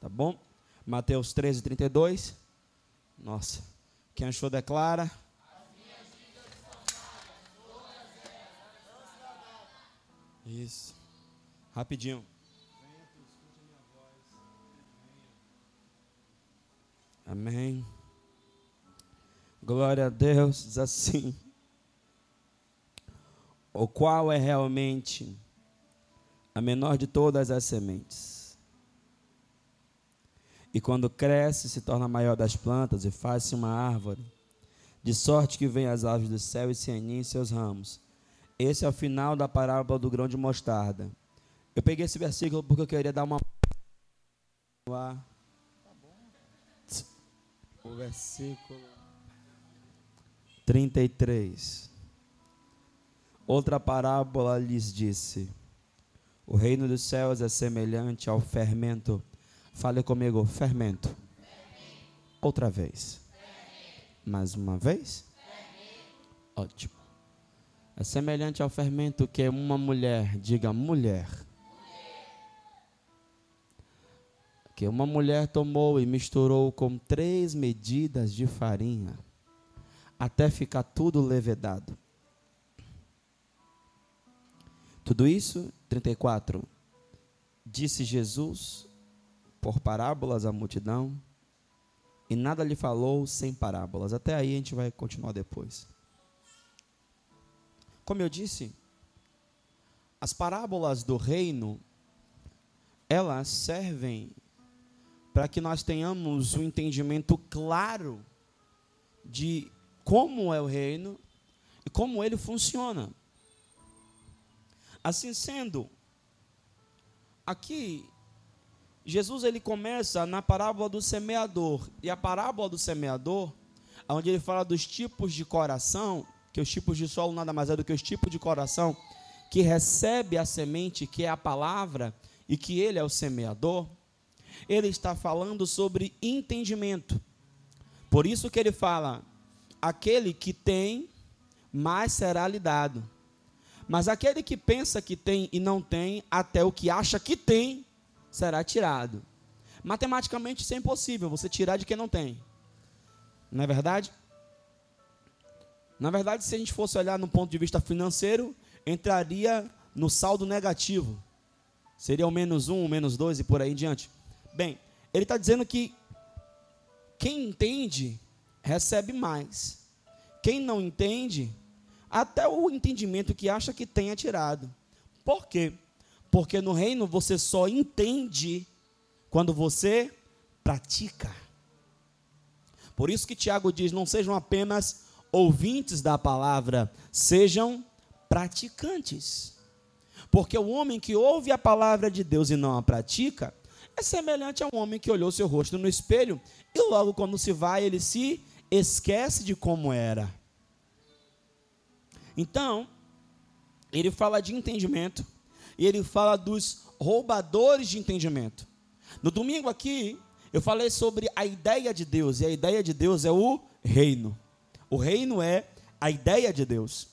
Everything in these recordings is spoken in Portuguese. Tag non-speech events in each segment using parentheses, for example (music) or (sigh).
Tá bom? Mateus 13, 32. Nossa. Quem achou, declara. Isso. Rapidinho. Amém. Glória a Deus. Diz assim. O qual é realmente a menor de todas as sementes. E quando cresce, se torna maior das plantas e faz-se uma árvore, de sorte que vem as aves do céu e se aninham em seus ramos. Esse é o final da parábola do grão de mostarda. Eu peguei esse versículo porque eu queria dar uma. O versículo 33. Outra parábola lhes disse: O reino dos céus é semelhante ao fermento. Fale comigo, fermento. Outra vez. Mais uma vez? Ótimo. É semelhante ao fermento que uma mulher, diga mulher, que uma mulher tomou e misturou com três medidas de farinha, até ficar tudo levedado. Tudo isso, 34, disse Jesus por parábolas à multidão, e nada lhe falou sem parábolas. Até aí a gente vai continuar depois. Como eu disse, as parábolas do reino, elas servem para que nós tenhamos um entendimento claro de como é o reino e como ele funciona. Assim sendo, aqui Jesus ele começa na parábola do semeador, e a parábola do semeador, onde ele fala dos tipos de coração, que os tipos de solo nada mais é do que os tipos de coração que recebe a semente, que é a palavra, e que ele é o semeador, ele está falando sobre entendimento. Por isso que ele fala: aquele que tem, mais será lhe dado. Mas aquele que pensa que tem e não tem, até o que acha que tem, será tirado. Matematicamente isso é impossível, você tirar de quem não tem. Não é verdade? Na verdade, se a gente fosse olhar no ponto de vista financeiro, entraria no saldo negativo. Seria o menos um, o menos dois e por aí em diante. Bem, ele está dizendo que quem entende recebe mais. Quem não entende, até o entendimento que acha que tem é tirado. Por quê? Porque no reino você só entende quando você pratica. Por isso que Tiago diz: não sejam apenas ouvintes da palavra, sejam praticantes. Porque o homem que ouve a palavra de Deus e não a pratica, é semelhante a um homem que olhou seu rosto no espelho e logo quando se vai, ele se esquece de como era. Então, ele fala de entendimento e ele fala dos roubadores de entendimento. No domingo aqui, eu falei sobre a ideia de Deus, e a ideia de Deus é o reino. O reino é a ideia de Deus.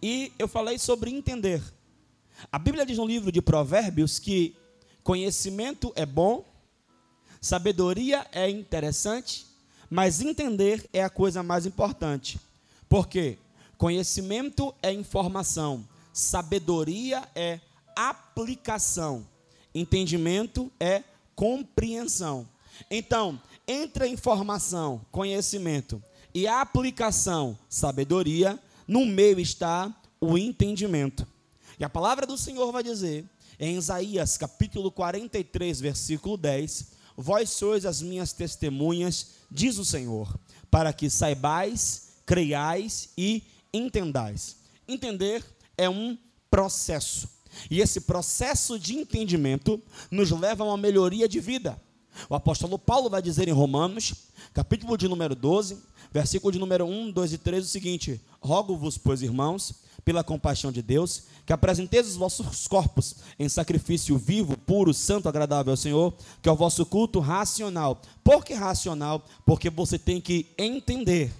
E eu falei sobre entender. A Bíblia diz no livro de Provérbios que conhecimento é bom, sabedoria é interessante, mas entender é a coisa mais importante. Por quê? Conhecimento é informação, sabedoria é aplicação, entendimento é compreensão. Então, entre a informação, conhecimento e a aplicação, sabedoria, no meio está o entendimento. E a palavra do Senhor vai dizer, em Isaías capítulo 43, versículo 10: Vós sois as minhas testemunhas, diz o Senhor, para que saibais, creiais e entendais. Entender é um processo. E esse processo de entendimento nos leva a uma melhoria de vida. O apóstolo Paulo vai dizer em Romanos, capítulo de número 12, versículo de número 1, 2 e 3, o seguinte: Rogo-vos, pois, irmãos, pela compaixão de Deus, que apresenteis os vossos corpos em sacrifício vivo, puro, santo, agradável ao Senhor, que é o vosso culto racional. Por que racional? Porque você tem que entender.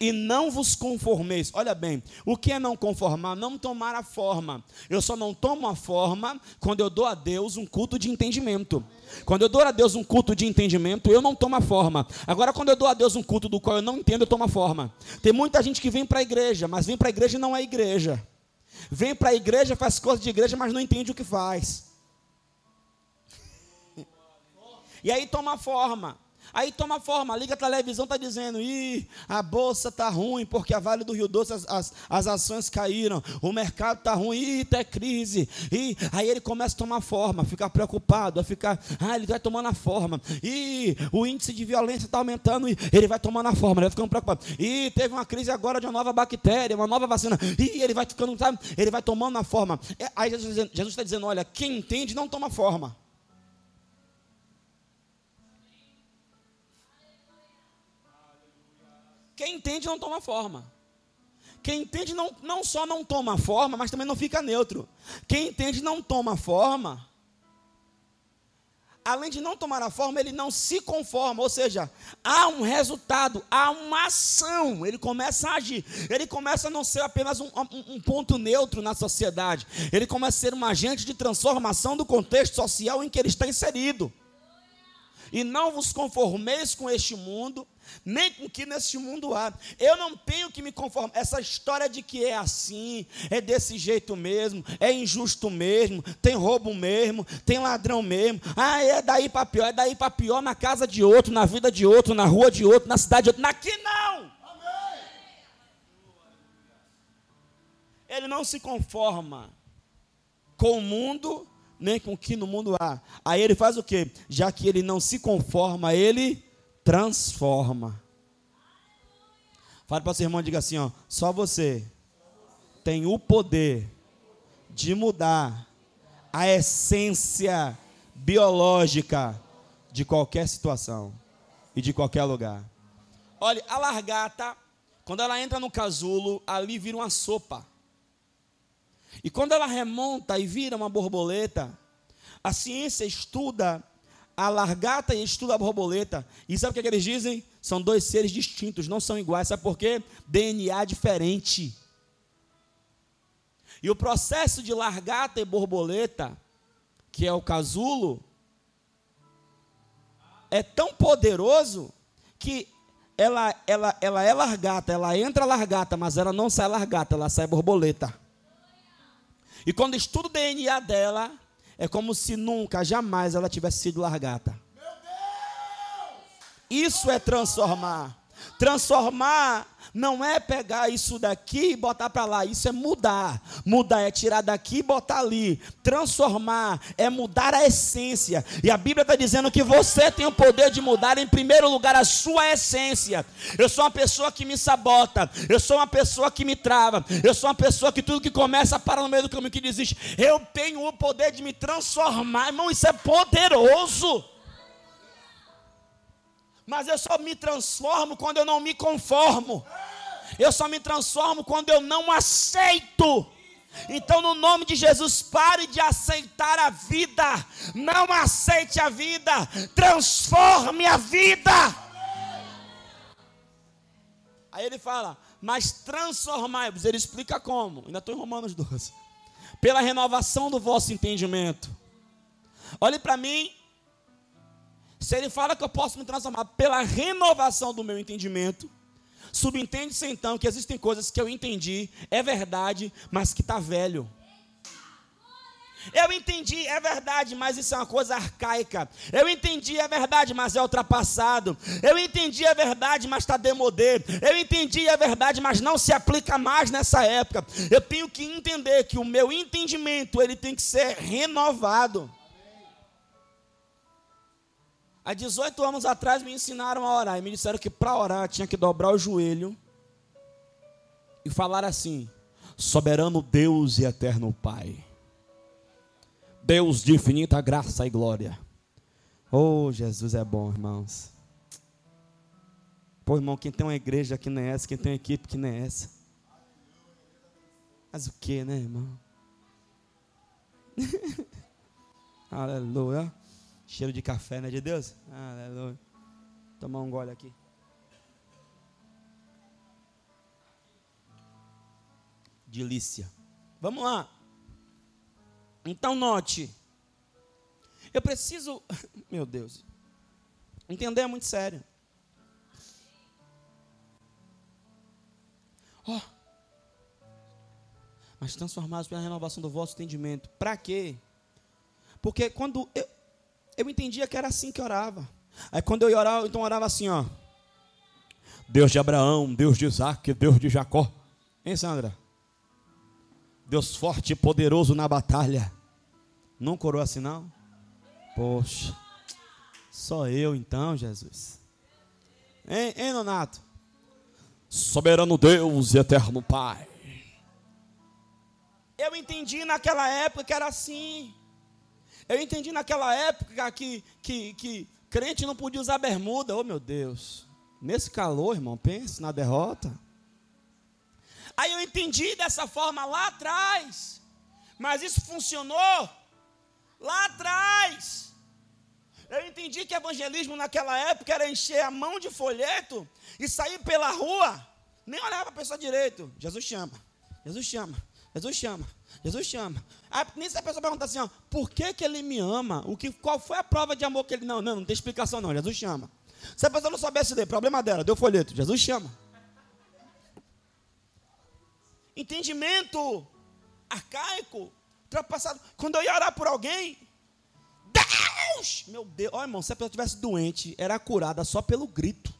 E não vos conformeis. Olha bem, o que é não conformar? Não tomar a forma. Eu só não tomo a forma quando eu dou a Deus um culto de entendimento. Quando eu dou a Deus um culto de entendimento, eu não tomo a forma. Agora, quando eu dou a Deus um culto do qual eu não entendo, eu tomo a forma. Tem muita gente que vem para a igreja, mas vem para a igreja e não é igreja. Vem para a igreja, faz coisas de igreja, mas não entende o que faz. (laughs) E aí toma forma. Aí toma forma, liga a televisão, está dizendo, ih, a bolsa está ruim, porque a Vale do Rio Doce as, as, as ações caíram, o mercado está ruim, ih, está crise. E aí ele começa a tomar forma, ficar preocupado, a ficar, ah, ele vai tomando a forma. E o índice de violência está aumentando, e ele vai tomando a forma, ele vai ficando preocupado. E teve uma crise agora de uma nova bactéria, uma nova vacina, e ele vai ficando, sabe, ele vai tomando a forma. É, aí Jesus está dizendo, olha, quem entende não toma forma. Quem entende não toma forma. Quem entende não, não só não toma forma, mas também não fica neutro. Quem entende não toma forma. Além de não tomar a forma, ele não se conforma, ou seja, há um resultado, há uma ação, ele começa a agir, ele começa a não ser apenas um, um, um ponto neutro na sociedade, ele começa a ser um agente de transformação do contexto social em que ele está inserido. E não vos conformeis com este mundo, nem com o que neste mundo há. Eu não tenho que me conformar. Essa história de que é assim, é desse jeito mesmo, é injusto mesmo, tem roubo mesmo, tem ladrão mesmo. Ah, é daí para pior, é daí para pior na casa de outro, na vida de outro, na rua de outro, na cidade de outro. Naqui não! Ele não se conforma com o mundo, nem com o que no mundo há. Aí ele faz o quê? Já que ele não se conforma, ele transforma. Fale para o seu irmão e diga assim: ó, só você tem o poder de mudar a essência biológica de qualquer situação e de qualquer lugar. Olha, a largata, quando ela entra no casulo, ali vira uma sopa. E quando ela remonta e vira uma borboleta, a ciência estuda a largata e estuda a borboleta. E sabe o que, é que, eles dizem? São dois seres distintos, não são iguais. Sabe por quê? DNA diferente. E o processo de largata e borboleta, que é o casulo, é tão poderoso que ela, ela, ela é largata, ela entra largata, mas ela não sai largata, ela sai borboleta. E quando estuda o DNA dela, é como se nunca, jamais ela tivesse sido largata. Isso é transformar. Transformar não é pegar isso daqui e botar para lá, isso é mudar. Mudar é tirar daqui e botar ali. Transformar é mudar a essência. E a Bíblia está dizendo que você tem o poder de mudar, em primeiro lugar, a sua essência. Eu sou uma pessoa que me sabota, eu sou uma pessoa que me trava, eu sou uma pessoa que tudo que começa para no meio do caminho que desiste. Eu tenho o poder de me transformar, irmão, isso é poderoso. Mas eu só me transformo quando eu não me conformo. Eu só me transformo quando eu não aceito. Então, no nome de Jesus, pare de aceitar a vida. Não aceite a vida. Transforme a vida. Aí ele fala, mas transformai-vos. Ele explica como. Ainda estou em Romanos 12. Pela renovação do vosso entendimento. Olhe para mim se ele fala que eu posso me transformar pela renovação do meu entendimento, subentende-se então que existem coisas que eu entendi, é verdade, mas que está velho. Eu entendi, é verdade, mas isso é uma coisa arcaica. Eu entendi, é verdade, mas é ultrapassado. Eu entendi, é verdade, mas está demodê. Eu entendi, é verdade, mas não se aplica mais nessa época. Eu tenho que entender que o meu entendimento ele tem que ser renovado. Há 18 anos atrás me ensinaram a orar e me disseram que para orar tinha que dobrar o joelho e falar assim: Soberano Deus e eterno Pai, Deus de infinita graça e glória. Oh, Jesus é bom, irmãos. Pô, irmão, quem tem uma igreja que nem essa, quem tem uma equipe que nem essa. Mas o que, né, irmão? (laughs) Aleluia. Cheiro de café, né, de Deus? Aleluia. Tomar um gole aqui. de Lícia. Vamos lá. Então note. Eu preciso, (laughs) meu Deus, entender é muito sério. Ó. Oh, mas transformados pela renovação do vosso entendimento. Para quê? Porque quando eu, eu entendia que era assim que orava. Aí quando eu orar, então orava assim, ó. Deus de Abraão, Deus de Isaac, Deus de Jacó. Hein, Sandra? Deus forte e poderoso na batalha. Não corou assim, não? Poxa, só eu então, Jesus. Hein, hein Nonato? Soberano Deus e eterno Pai. Eu entendi naquela época que era assim. Eu entendi naquela época que, que, que crente não podia usar bermuda. Oh, meu Deus. Nesse calor, irmão, pense na derrota. Aí eu entendi dessa forma lá atrás. Mas isso funcionou lá atrás. Eu entendi que evangelismo naquela época era encher a mão de folheto e sair pela rua, nem olhar para a pessoa direito. Jesus chama, Jesus chama, Jesus chama, Jesus chama. Aí, nisso a pessoa pergunta assim: ó, por que, que ele me ama? O que, qual foi a prova de amor que ele. Não, não, não tem explicação não. Jesus chama. Se a pessoa não soubesse ler, problema dela, deu folheto. Jesus chama. Entendimento arcaico, ultrapassado. Quando eu ia orar por alguém, Deus! Meu Deus, ó irmão, se a pessoa estivesse doente, era curada só pelo grito.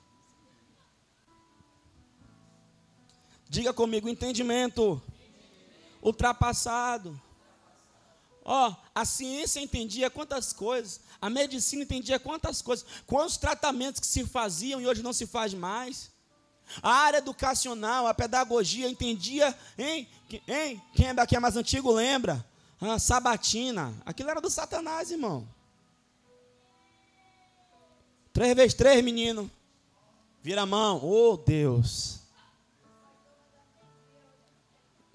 Diga comigo, entendimento ultrapassado. Ó, a ciência entendia quantas coisas, a medicina entendia quantas coisas, quantos tratamentos que se faziam e hoje não se faz mais. A área educacional, a pedagogia entendia, hein? hein? Quem é daqui é mais antigo lembra? Ah, sabatina. Aquilo era do Satanás, irmão. Três vezes três, menino. Vira a mão. Oh, Deus.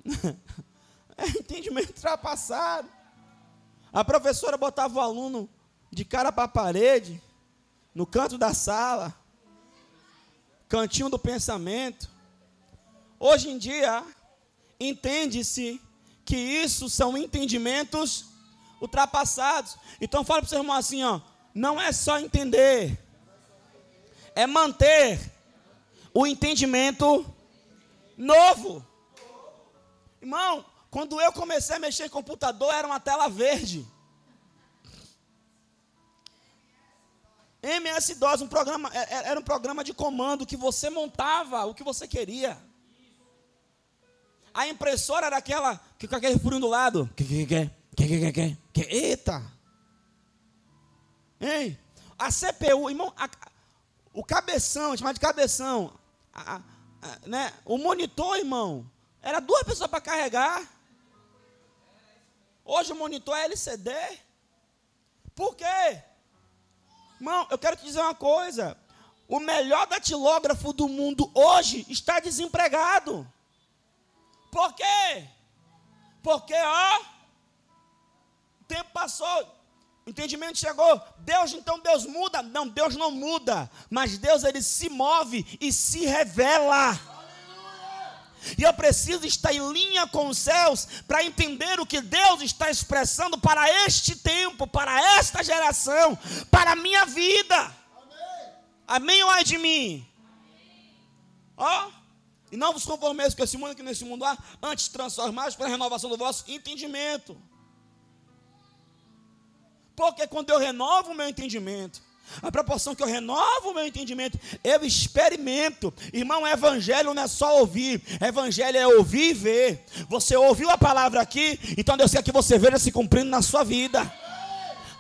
(laughs) é (laughs) entendimento ultrapassado. A professora botava o aluno de cara para a parede, no canto da sala, cantinho do pensamento. Hoje em dia, entende-se que isso são entendimentos ultrapassados. Então fala para o seu irmão assim, ó, não é só entender, é manter o entendimento novo. Irmão, quando eu comecei a mexer em computador, era uma tela verde. MS-DOS, um programa, é, é, era um programa de comando que você montava o que você queria. A impressora era aquela que com aquele furinho do lado. Eita! A CPU, irmão, a, o cabeção, chamado de cabeção, a, a, né? o monitor, irmão, era duas pessoas para carregar. Hoje o monitor é LCD. Por quê? Irmão, eu quero te dizer uma coisa. O melhor datilógrafo do mundo hoje está desempregado. Por quê? Porque, ó, o tempo passou, o entendimento chegou. Deus, então Deus muda? Não, Deus não muda. Mas Deus, ele se move e se revela. E eu preciso estar em linha com os céus para entender o que Deus está expressando para este tempo, para esta geração, para a minha vida. Amém, Amém ou é de mim? Ó, oh, e não vos conformeis com esse mundo que nesse mundo há, antes transformados pela renovação do vosso entendimento. Porque quando eu renovo o meu entendimento, a proporção que eu renovo o meu entendimento, eu experimento. Irmão, evangelho não é só ouvir, evangelho é ouvir e ver. Você ouviu a palavra aqui, então Deus quer que você veja se cumprindo na sua vida.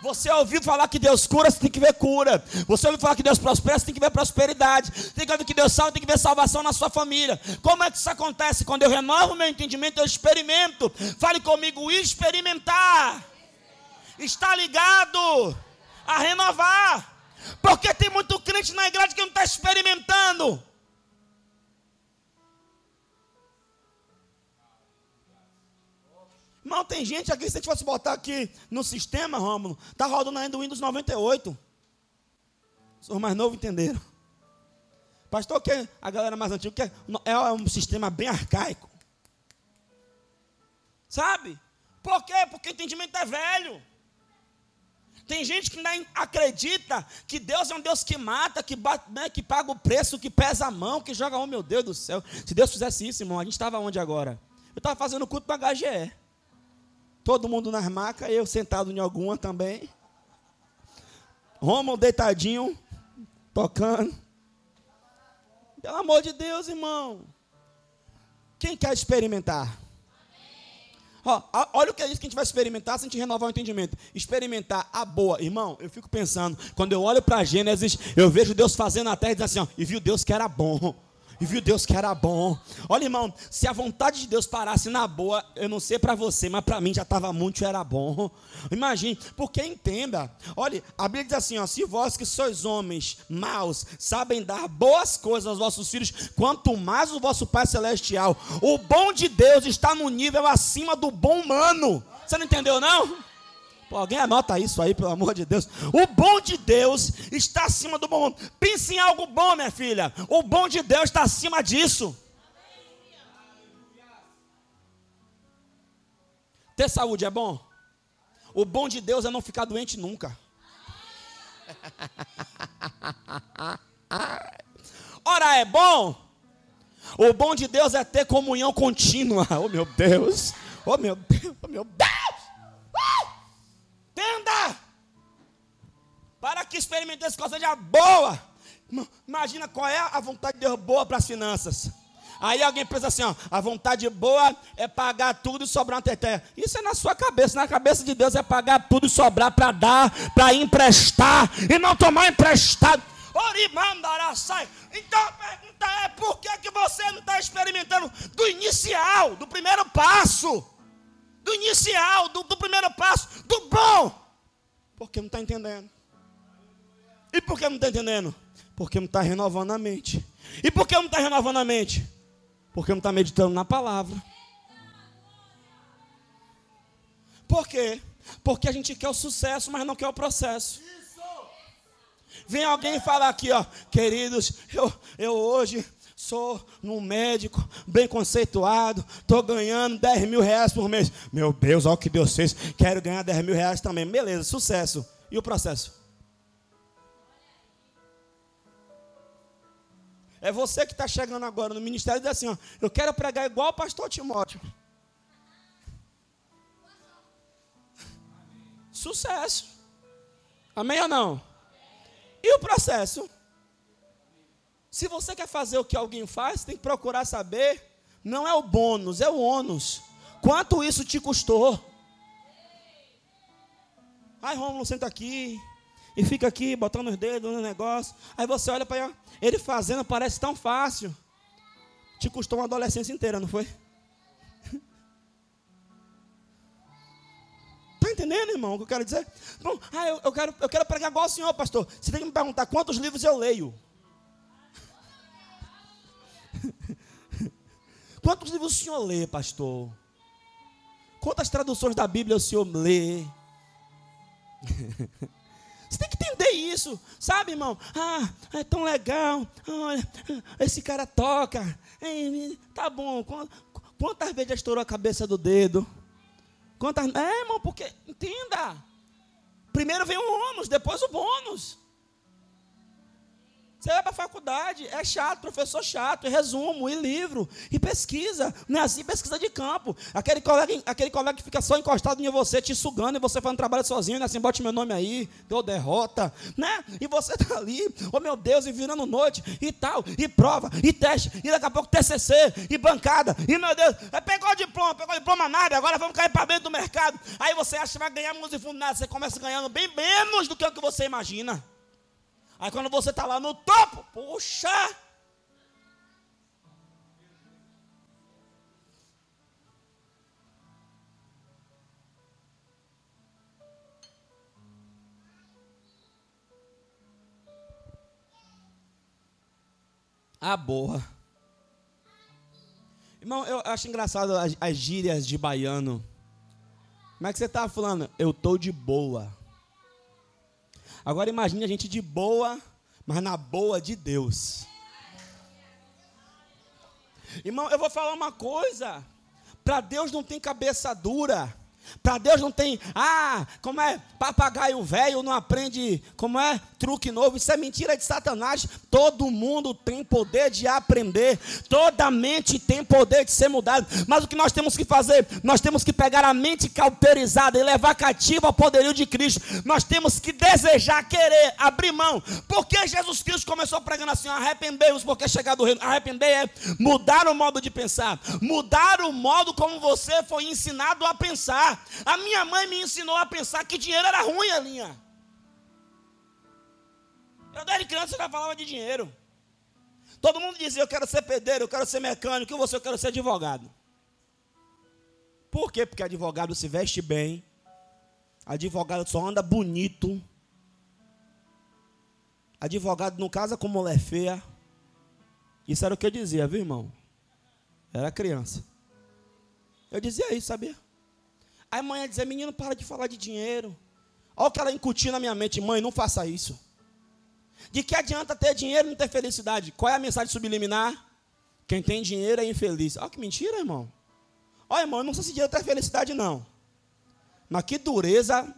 Você ouviu falar que Deus cura, você tem que ver cura. Você ouviu falar que Deus prospera, você tem que ver prosperidade. Tem que ver que Deus salva, tem que ver salvação na sua família. Como é que isso acontece? Quando eu renovo o meu entendimento, eu experimento. Fale comigo, experimentar. Está ligado a renovar. Porque tem muito crente na igreja que não está experimentando. Irmão, tem gente aqui, se a gente fosse botar aqui no sistema, Rômulo, está rodando ainda o Windows 98. Os mais novos entenderam. Pastor, que a galera mais antiga, que é, é um sistema bem arcaico. Sabe? Por quê? Porque o entendimento é velho. Tem gente que ainda acredita que Deus é um Deus que mata, que, bate, né, que paga o preço, que pesa a mão, que joga, oh meu Deus do céu. Se Deus fizesse isso, irmão, a gente estava onde agora? Eu estava fazendo culto no HGE. Todo mundo nas macas, eu sentado em alguma também. Romulo deitadinho, tocando. Pelo amor de Deus, irmão. Quem quer experimentar? Ó, olha o que é isso que a gente vai experimentar se a gente renovar o entendimento. Experimentar a boa. Irmão, eu fico pensando, quando eu olho para Gênesis, eu vejo Deus fazendo a terra e dizendo assim, ó, e viu Deus que era bom e viu Deus que era bom. Olha, irmão, se a vontade de Deus parasse na boa, eu não sei para você, mas para mim já estava muito, era bom. (laughs) Imagine, porque entenda. Olha, a Bíblia diz assim: ó, se vós que sois homens maus, sabem dar boas coisas aos vossos filhos, quanto mais o vosso Pai Celestial, o bom de Deus está no nível acima do bom humano. Você não entendeu, não? Pô, alguém anota isso aí, pelo amor de Deus. O bom de Deus está acima do bom. Pense em algo bom, minha filha. O bom de Deus está acima disso. Ter saúde é bom? O bom de Deus é não ficar doente nunca. (laughs) Ora, é bom? O bom de Deus é ter comunhão contínua. Oh, meu Deus. Oh, meu Deus. Oh, meu Deus. Entenda! Para que experimentesse coisa de boa. Imagina qual é a vontade de Deus boa para as finanças. Aí alguém pensa assim, ó, a vontade boa é pagar tudo e sobrar uma teteia. Isso é na sua cabeça, na cabeça de Deus é pagar tudo e sobrar para dar, para emprestar e não tomar emprestado. Então a pergunta é, por que, que você não está experimentando do inicial, do primeiro passo? Do inicial, do, do primeiro passo, do bom. Porque não está entendendo. E por que não está entendendo? Porque não está renovando a mente. E por que não está renovando a mente? Porque não está meditando na palavra. Por quê? Porque a gente quer o sucesso, mas não quer o processo. Vem alguém falar aqui, ó, queridos, eu, eu hoje sou um médico bem conceituado, estou ganhando 10 mil reais por mês. Meu Deus, olha o que Deus fez, quero ganhar 10 mil reais também. Beleza, sucesso. E o processo? É você que está chegando agora no ministério e diz assim: ó, eu quero pregar igual o pastor Timóteo. Sucesso. Amém ou não? E o processo? Se você quer fazer o que alguém faz, tem que procurar saber. Não é o bônus, é o ônus. Quanto isso te custou? Ai, Romulo, senta aqui. E fica aqui botando os dedos no negócio. Aí você olha para ele fazendo, parece tão fácil. Te custou uma adolescência inteira, não foi? Está (laughs) entendendo, irmão, o que eu quero dizer? Bom, ah, eu, eu, quero, eu quero pregar igual o senhor, pastor. Você tem que me perguntar quantos livros eu leio. Quantos livros o senhor lê, pastor? Quantas traduções da Bíblia o senhor lê? (laughs) Você tem que entender isso, sabe, irmão? Ah, é tão legal. Olha, esse cara toca. Tá bom. Quantas vezes já estourou a cabeça do dedo? Quantas. É, irmão, porque. Entenda. Primeiro vem o ônus, depois o bônus. Você vai para a faculdade, é chato, professor chato, e resumo, e livro, e pesquisa, não é assim, pesquisa de campo. Aquele colega, aquele colega que fica só encostado em você, te sugando, e você fazendo trabalho sozinho, né? assim, bote meu nome aí, deu derrota, né? E você está ali, oh meu Deus, e virando noite, e tal, e prova, e teste, e daqui a pouco TCC, e bancada, e meu Deus, é, pegou o diploma, pegou o diploma nada, agora vamos cair para dentro do mercado. Aí você acha que vai ganhar música e fundo nada, você começa ganhando bem menos do que o que você imagina. Aí quando você está lá no topo, puxa! A boa. Irmão, eu acho engraçado as, as gírias de baiano. Como é que você está falando? Eu tô de boa. Agora imagine a gente de boa, mas na boa de Deus. Irmão, eu vou falar uma coisa. Para Deus não tem cabeça dura. Para Deus não tem, ah, como é, papagaio velho não aprende, como é, truque novo, isso é mentira de Satanás. Todo mundo tem poder de aprender, toda mente tem poder de ser mudada. Mas o que nós temos que fazer? Nós temos que pegar a mente cauterizada e levar cativa ao poderio de Cristo. Nós temos que desejar, querer, abrir mão. Porque Jesus Cristo começou pregando assim: arrependei-vos, porque é chegado o reino. Arrepender é mudar o modo de pensar, mudar o modo como você foi ensinado a pensar. A minha mãe me ensinou a pensar que dinheiro era ruim, Alinha. Eu desde criança já falava de dinheiro. Todo mundo dizia, eu quero ser pedreiro, eu quero ser mecânico, e você, eu quero ser advogado. Por quê? Porque advogado se veste bem, advogado só anda bonito, advogado não casa com mulher feia. Isso era o que eu dizia, viu, irmão? Era criança. Eu dizia isso, sabia? Aí mãe ia dizer, menino, para de falar de dinheiro. Olha o que ela incutiu na minha mente, mãe, não faça isso. De que adianta ter dinheiro e não ter felicidade? Qual é a mensagem subliminar? Quem tem dinheiro é infeliz. Olha que mentira, irmão. Olha, irmão, eu não sei se dinheiro tem felicidade, não. Mas que dureza.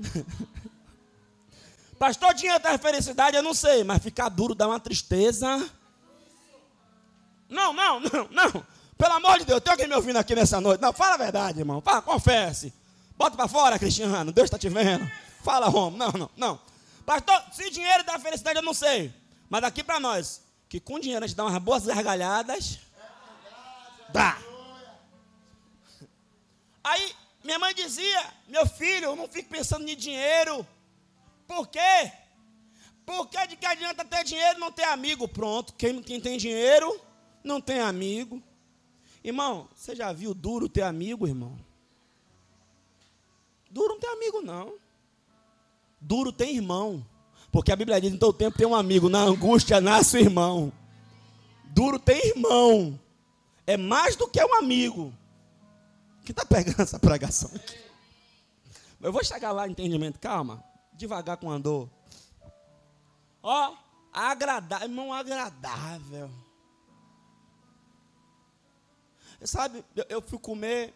(laughs) Pastor, dinheiro tem felicidade, eu não sei, mas ficar duro dá uma tristeza. Não, não, não, não. Pelo amor de Deus, tem alguém me ouvindo aqui nessa noite? Não, fala a verdade, irmão. Fala, confesse. Bota para fora, Cristiano. Deus está te vendo. Fala, Romo. Não, não, não. Pastor, se dinheiro dá felicidade, eu não sei. Mas daqui para nós, que com dinheiro a gente dá umas boas gargalhadas. Dá. Aí, minha mãe dizia: Meu filho, não fique pensando em dinheiro. Por quê? Porque de que adianta ter dinheiro não ter amigo? Pronto, quem, quem tem dinheiro não tem amigo. Irmão, você já viu duro ter amigo, irmão? Duro não tem amigo, não. Duro tem irmão. Porque a Bíblia diz: em todo tempo tem um amigo. Na angústia nasce o irmão. Duro tem irmão. É mais do que um amigo. Quem está pegando essa pregação aqui? Eu vou chegar lá, entendimento. Calma. Devagar com andor. Ó, agradável. Irmão, agradável. Sabe, eu, eu fui comer,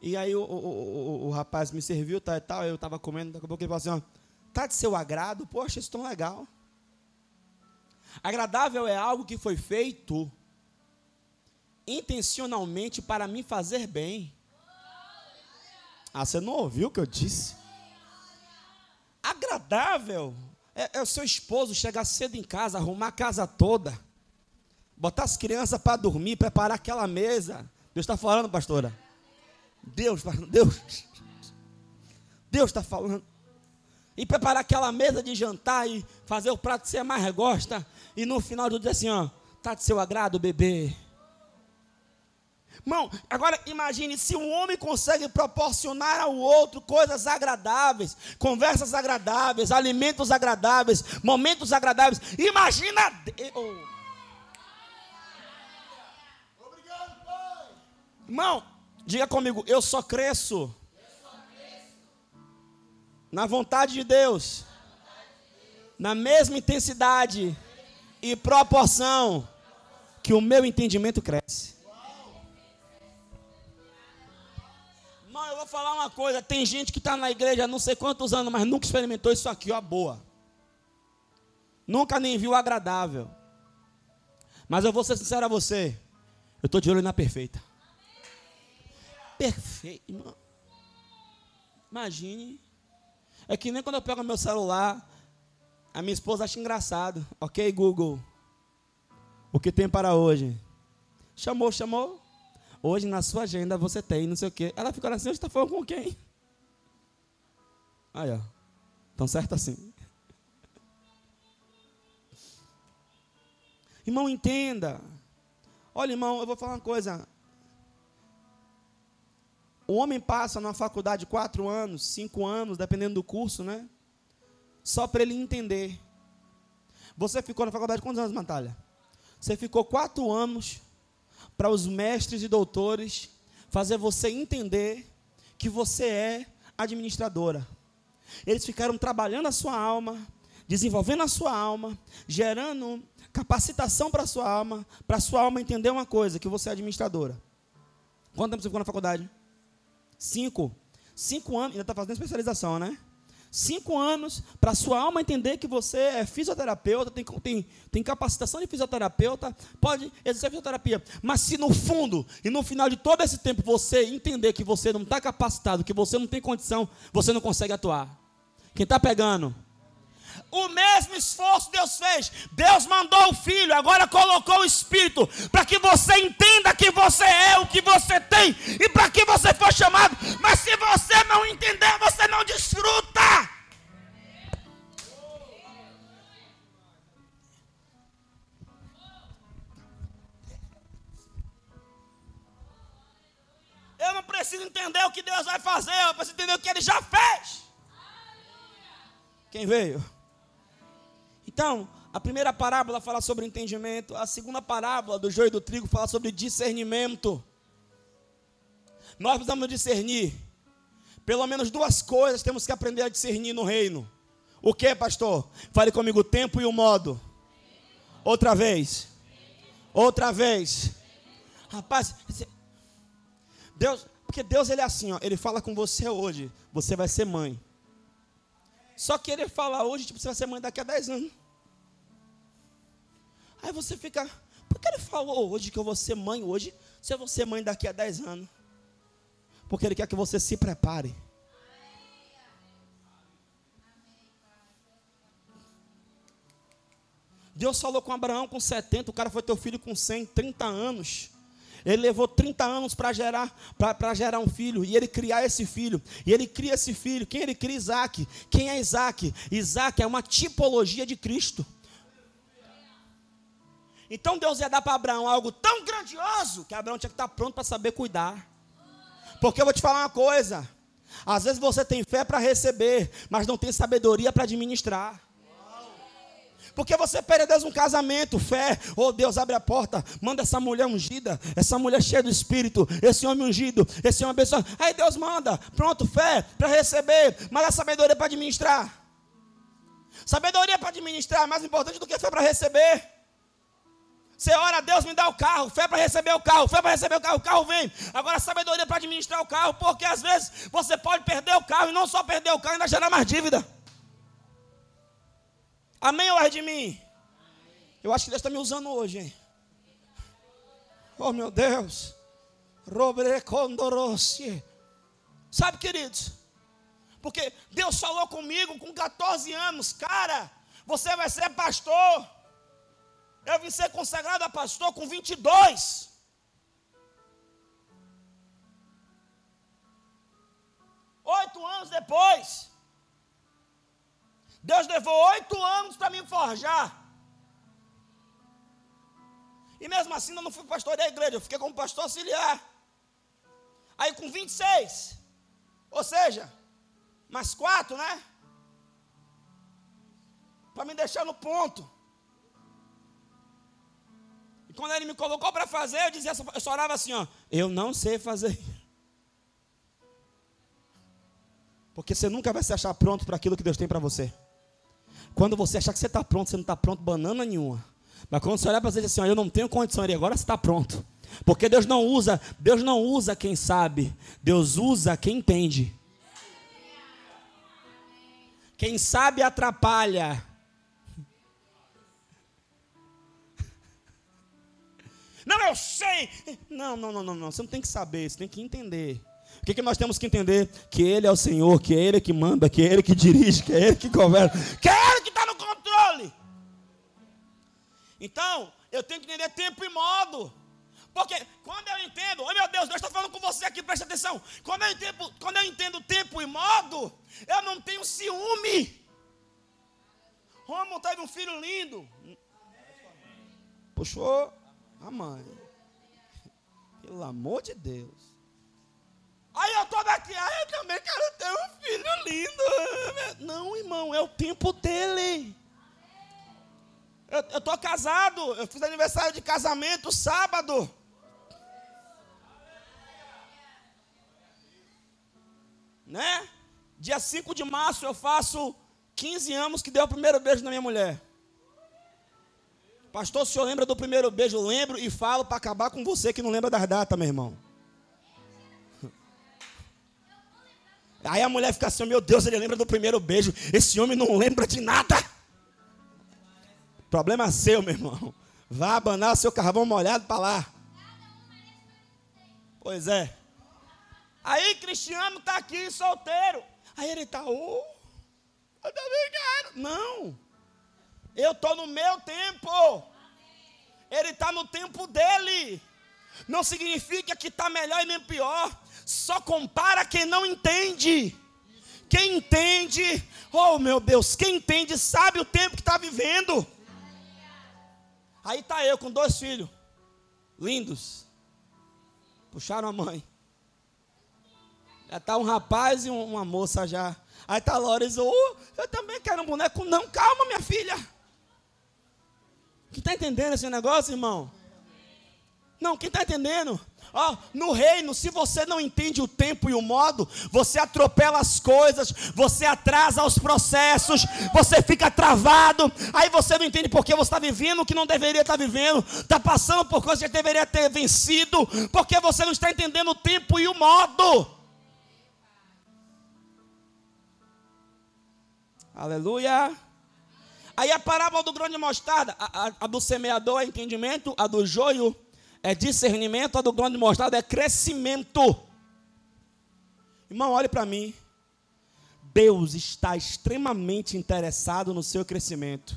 e aí o, o, o, o, rapaz me serviu, tal e tal, eu estava comendo, daqui a pouco ele falou assim, ó, tá de seu agrado? Poxa, isso é tão legal. Agradável é algo que foi feito intencionalmente para me fazer bem. Ah, você não ouviu o que eu disse? Agradável é, é o seu esposo chegar cedo em casa, arrumar a casa toda botar as crianças para dormir, preparar aquela mesa. Deus está falando, pastora. Deus, Deus, Deus está falando. E preparar aquela mesa de jantar e fazer o prato que você mais gosta. E no final do dia assim, ó, tá de seu agrado, bebê. Irmão, agora imagine se um homem consegue proporcionar ao outro coisas agradáveis, conversas agradáveis, alimentos agradáveis, momentos agradáveis. Imagina. Oh. Irmão, diga comigo, eu só cresço. Na vontade de Deus. Na mesma intensidade e proporção que o meu entendimento cresce. Irmão, eu vou falar uma coisa. Tem gente que está na igreja há não sei quantos anos, mas nunca experimentou isso aqui, ó, boa. Nunca nem viu agradável. Mas eu vou ser sincero a você. Eu estou de olho na perfeita perfeito. Imagine. É que nem quando eu pego meu celular, a minha esposa acha engraçado. Ok, Google. O que tem para hoje? Chamou, chamou. Hoje na sua agenda você tem, não sei o quê. Ela ficou assim, hoje está falando com quem? Aí, ó. Tão certo assim. Irmão, entenda. Olha, irmão, eu vou falar uma coisa. O homem passa na faculdade quatro anos, cinco anos, dependendo do curso, né? Só para ele entender. Você ficou na faculdade quantos anos, Natália? Você ficou quatro anos para os mestres e doutores fazer você entender que você é administradora. Eles ficaram trabalhando a sua alma, desenvolvendo a sua alma, gerando capacitação para a sua alma, para a sua alma entender uma coisa, que você é administradora. Quanto tempo você ficou na faculdade? Cinco. Cinco anos, ainda está fazendo especialização, né? Cinco anos para sua alma entender que você é fisioterapeuta, tem, tem, tem capacitação de fisioterapeuta, pode exercer fisioterapia. Mas se no fundo e no final de todo esse tempo você entender que você não está capacitado, que você não tem condição, você não consegue atuar. Quem está pegando? O mesmo esforço Deus fez. Deus mandou o Filho, agora colocou o Espírito, para que você entenda que você é o que você tem e para que você foi chamado. Mas se você não entender, você não desfruta. Eu não preciso entender o que Deus vai fazer, eu preciso entender o que Ele já fez. Quem veio? Então, a primeira parábola fala sobre entendimento, a segunda parábola do joio e do trigo fala sobre discernimento. Nós precisamos discernir. Pelo menos duas coisas temos que aprender a discernir no reino. O que, pastor? Fale comigo o tempo e o modo. Outra vez. Outra vez. Rapaz, Deus, porque Deus ele é assim, ó, ele fala com você hoje, você vai ser mãe. Só que ele fala hoje, tipo, você vai ser mãe daqui a 10 anos. Aí você fica, por que ele falou hoje que eu vou ser mãe hoje, se eu vou ser mãe daqui a 10 anos? Porque ele quer que você se prepare. Deus falou com Abraão com 70, o cara foi teu filho com 100, 30 anos. Ele levou 30 anos para gerar, para gerar um filho e ele criar esse filho. E ele cria esse filho. Quem ele cria? Isaac. Quem é Isaac? Isaac é uma tipologia de Cristo. Então Deus ia dar para Abraão algo tão grandioso que Abraão tinha que estar pronto para saber cuidar. Porque eu vou te falar uma coisa: às vezes você tem fé para receber, mas não tem sabedoria para administrar. Porque você pede Deus um casamento, fé, oh Deus, abre a porta, manda essa mulher ungida, essa mulher cheia do Espírito, esse homem ungido, esse homem abençoado. Aí Deus manda, pronto, fé para receber, mas a sabedoria para administrar. Sabedoria para administrar é mais importante do que fé para receber. Você ora, Deus me dá o carro, fé para receber o carro, fé para receber o carro, o carro vem. Agora, sabedoria para administrar o carro, porque às vezes você pode perder o carro e não só perder o carro, ainda gerar mais dívida. Amém ou é de mim? Eu acho que Deus está me usando hoje, hein? Oh, meu Deus. Sabe, queridos? Porque Deus falou comigo com 14 anos, cara, você vai ser pastor. Eu vim ser consagrado a pastor com 22. Oito anos depois. Deus levou oito anos para me forjar. E mesmo assim eu não fui pastor da igreja, eu fiquei como pastor auxiliar. Aí com 26, ou seja, mais quatro, né? Para me deixar no ponto quando ele me colocou para fazer, eu dizia, eu só orava assim, ó, eu não sei fazer. Porque você nunca vai se achar pronto para aquilo que Deus tem para você. Quando você achar que você está pronto, você não está pronto banana nenhuma. Mas quando você olhar para você e assim, ó, eu não tenho condição, ali, agora você está pronto. Porque Deus não usa, Deus não usa quem sabe, Deus usa quem entende. Quem sabe atrapalha, Não, eu sei. Não, não, não, não, não. Você não tem que saber, você tem que entender. O que, que nós temos que entender? Que Ele é o Senhor, que é Ele que manda, que é Ele que dirige, que é Ele que governa, que é Ele que está no controle. Então, eu tenho que entender tempo e modo. Porque quando eu entendo, oh meu Deus, Deus está falando com você aqui, preste atenção. Quando eu, entendo, quando eu entendo tempo e modo, eu não tenho ciúme. Romo teve um filho lindo. Puxou a mãe. Pelo amor de Deus. Aí eu tô daqui, aí eu também quero ter um filho lindo. Não, irmão, é o tempo dele. Eu, eu tô casado, eu fiz aniversário de casamento sábado. Né? Dia 5 de março eu faço 15 anos que deu o primeiro beijo na minha mulher. Pastor, o senhor lembra do primeiro beijo? Lembro e falo para acabar com você que não lembra das datas, meu irmão. (laughs) Aí a mulher fica assim: Meu Deus, ele lembra do primeiro beijo. Esse homem não lembra de nada. Problema seu, meu irmão. Vá abanar seu carvão molhado para lá. Pois é. Aí Cristiano está aqui solteiro. Aí ele está, oh, eu. Não. Eu estou no meu tempo. Ele está no tempo dele. Não significa que está melhor e nem pior. Só compara quem não entende. Quem entende, oh meu Deus, quem entende sabe o tempo que está vivendo. Aí está eu com dois filhos, lindos. Puxaram a mãe. Já está um rapaz e uma moça já. Aí está a Loris, oh, eu também quero um boneco. Não, calma, minha filha. Quem está entendendo esse negócio, irmão? Não, quem está entendendo? Oh, no reino, se você não entende o tempo e o modo, você atropela as coisas, você atrasa os processos, você fica travado, aí você não entende porque você está vivendo o que não deveria estar tá vivendo, está passando por coisas que deveria ter vencido, porque você não está entendendo o tempo e o modo. Aleluia. Aí a parábola do grão de mostarda, a, a, a, do semeador é entendimento, a do joio é discernimento, a do grão de mostarda é crescimento. Irmão, olhe para mim. Deus está extremamente interessado no seu crescimento.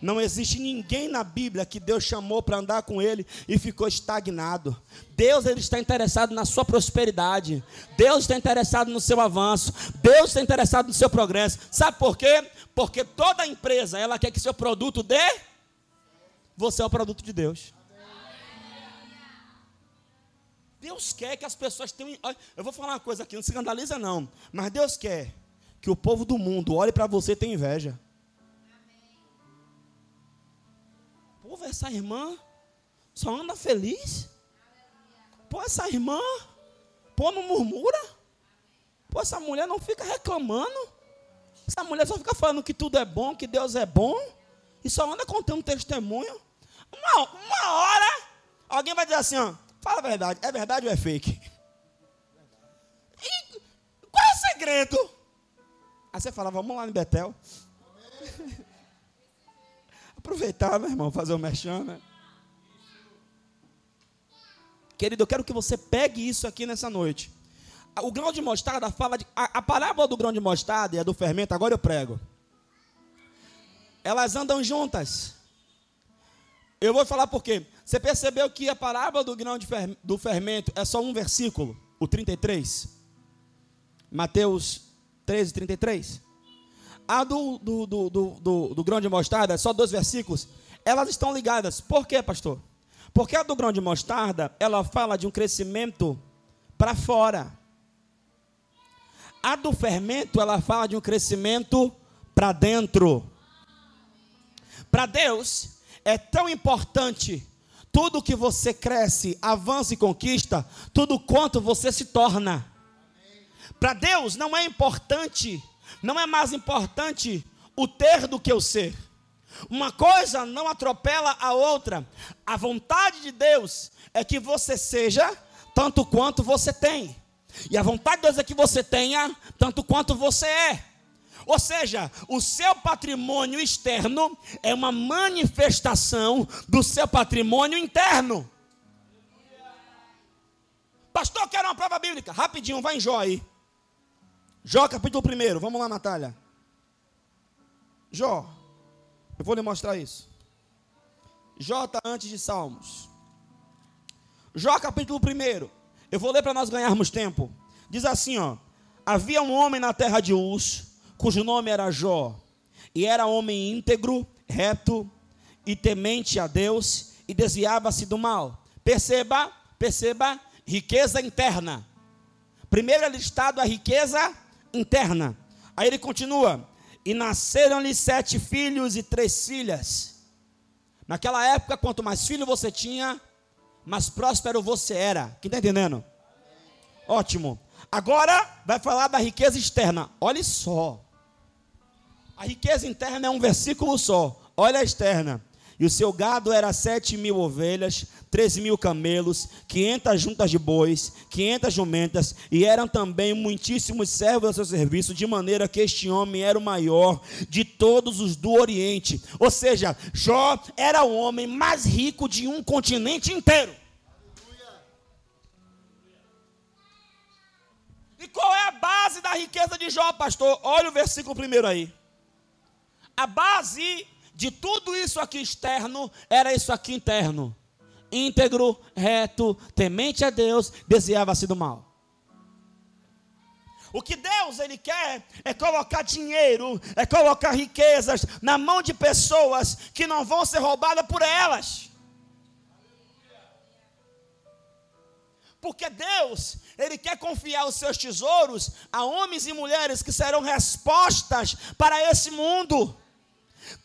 Não existe ninguém na Bíblia que Deus chamou para andar com ele e ficou estagnado. Deus ele está interessado na sua prosperidade. Deus está interessado no seu avanço. Deus está interessado no seu progresso. Sabe por quê? Porque toda empresa ela quer que seu produto dê. Você é o produto de Deus. Deus quer que as pessoas tenham. Eu vou falar uma coisa aqui, não se escandaliza não. Mas Deus quer que o povo do mundo olhe para você e tenha inveja. Essa irmã só anda feliz. Pô, essa irmã, pô, não murmura. Pô, essa mulher não fica reclamando. Essa mulher só fica falando que tudo é bom, que Deus é bom. E só anda contando testemunho. Uma, uma hora, alguém vai dizer assim, ó, fala a verdade, é verdade ou é fake? E qual é o segredo? Aí você fala, vamos lá em Betel. Aproveitar, meu irmão, fazer o merchan, né? Querido, eu quero que você pegue isso aqui nessa noite. O grão de mostarda fala de. A, a parábola do grão de mostarda e a do fermento, agora eu prego. Elas andam juntas. Eu vou falar por quê. Você percebeu que a parábola do grão de fer, do fermento é só um versículo, o 33? Mateus 13, 33? A do, do, do, do, do grão de mostarda, só dois versículos, elas estão ligadas. Por quê, pastor? Porque a do grão de mostarda, ela fala de um crescimento para fora. A do fermento, ela fala de um crescimento para dentro. Para Deus, é tão importante tudo que você cresce, avança e conquista, tudo quanto você se torna. Para Deus não é importante não é mais importante o ter do que o ser. Uma coisa não atropela a outra. A vontade de Deus é que você seja tanto quanto você tem. E a vontade de Deus é que você tenha tanto quanto você é. Ou seja, o seu patrimônio externo é uma manifestação do seu patrimônio interno. Pastor, quero uma prova bíblica. Rapidinho, vai em Jó aí. Jó capítulo 1, vamos lá, Natália. Jó, eu vou lhe mostrar isso. Jó está antes de Salmos. Jó capítulo 1, eu vou ler para nós ganharmos tempo. Diz assim: ó, havia um homem na terra de Uz, cujo nome era Jó, e era homem íntegro, reto e temente a Deus, e desviava-se do mal. Perceba, perceba, riqueza interna. Primeiro é listado a riqueza interna. Aí ele continua: E nasceram-lhe sete filhos e três filhas. Naquela época, quanto mais filho você tinha, mais próspero você era. Quem está entendendo? Ótimo. Agora vai falar da riqueza externa. Olha só. A riqueza interna é um versículo só. Olha a externa. E o seu gado era sete mil ovelhas, três mil camelos, quinhentas juntas de bois, quinhentas jumentas, e eram também muitíssimos servos ao seu serviço, de maneira que este homem era o maior de todos os do Oriente. Ou seja, Jó era o homem mais rico de um continente inteiro. E qual é a base da riqueza de Jó, pastor? Olha o versículo primeiro aí. A base de tudo isso aqui externo era isso aqui interno. Íntegro, reto, temente a Deus, desviava-se do mal. O que Deus ele quer é colocar dinheiro, é colocar riquezas na mão de pessoas que não vão ser roubadas por elas. Porque Deus, Ele quer confiar os seus tesouros a homens e mulheres que serão respostas para esse mundo.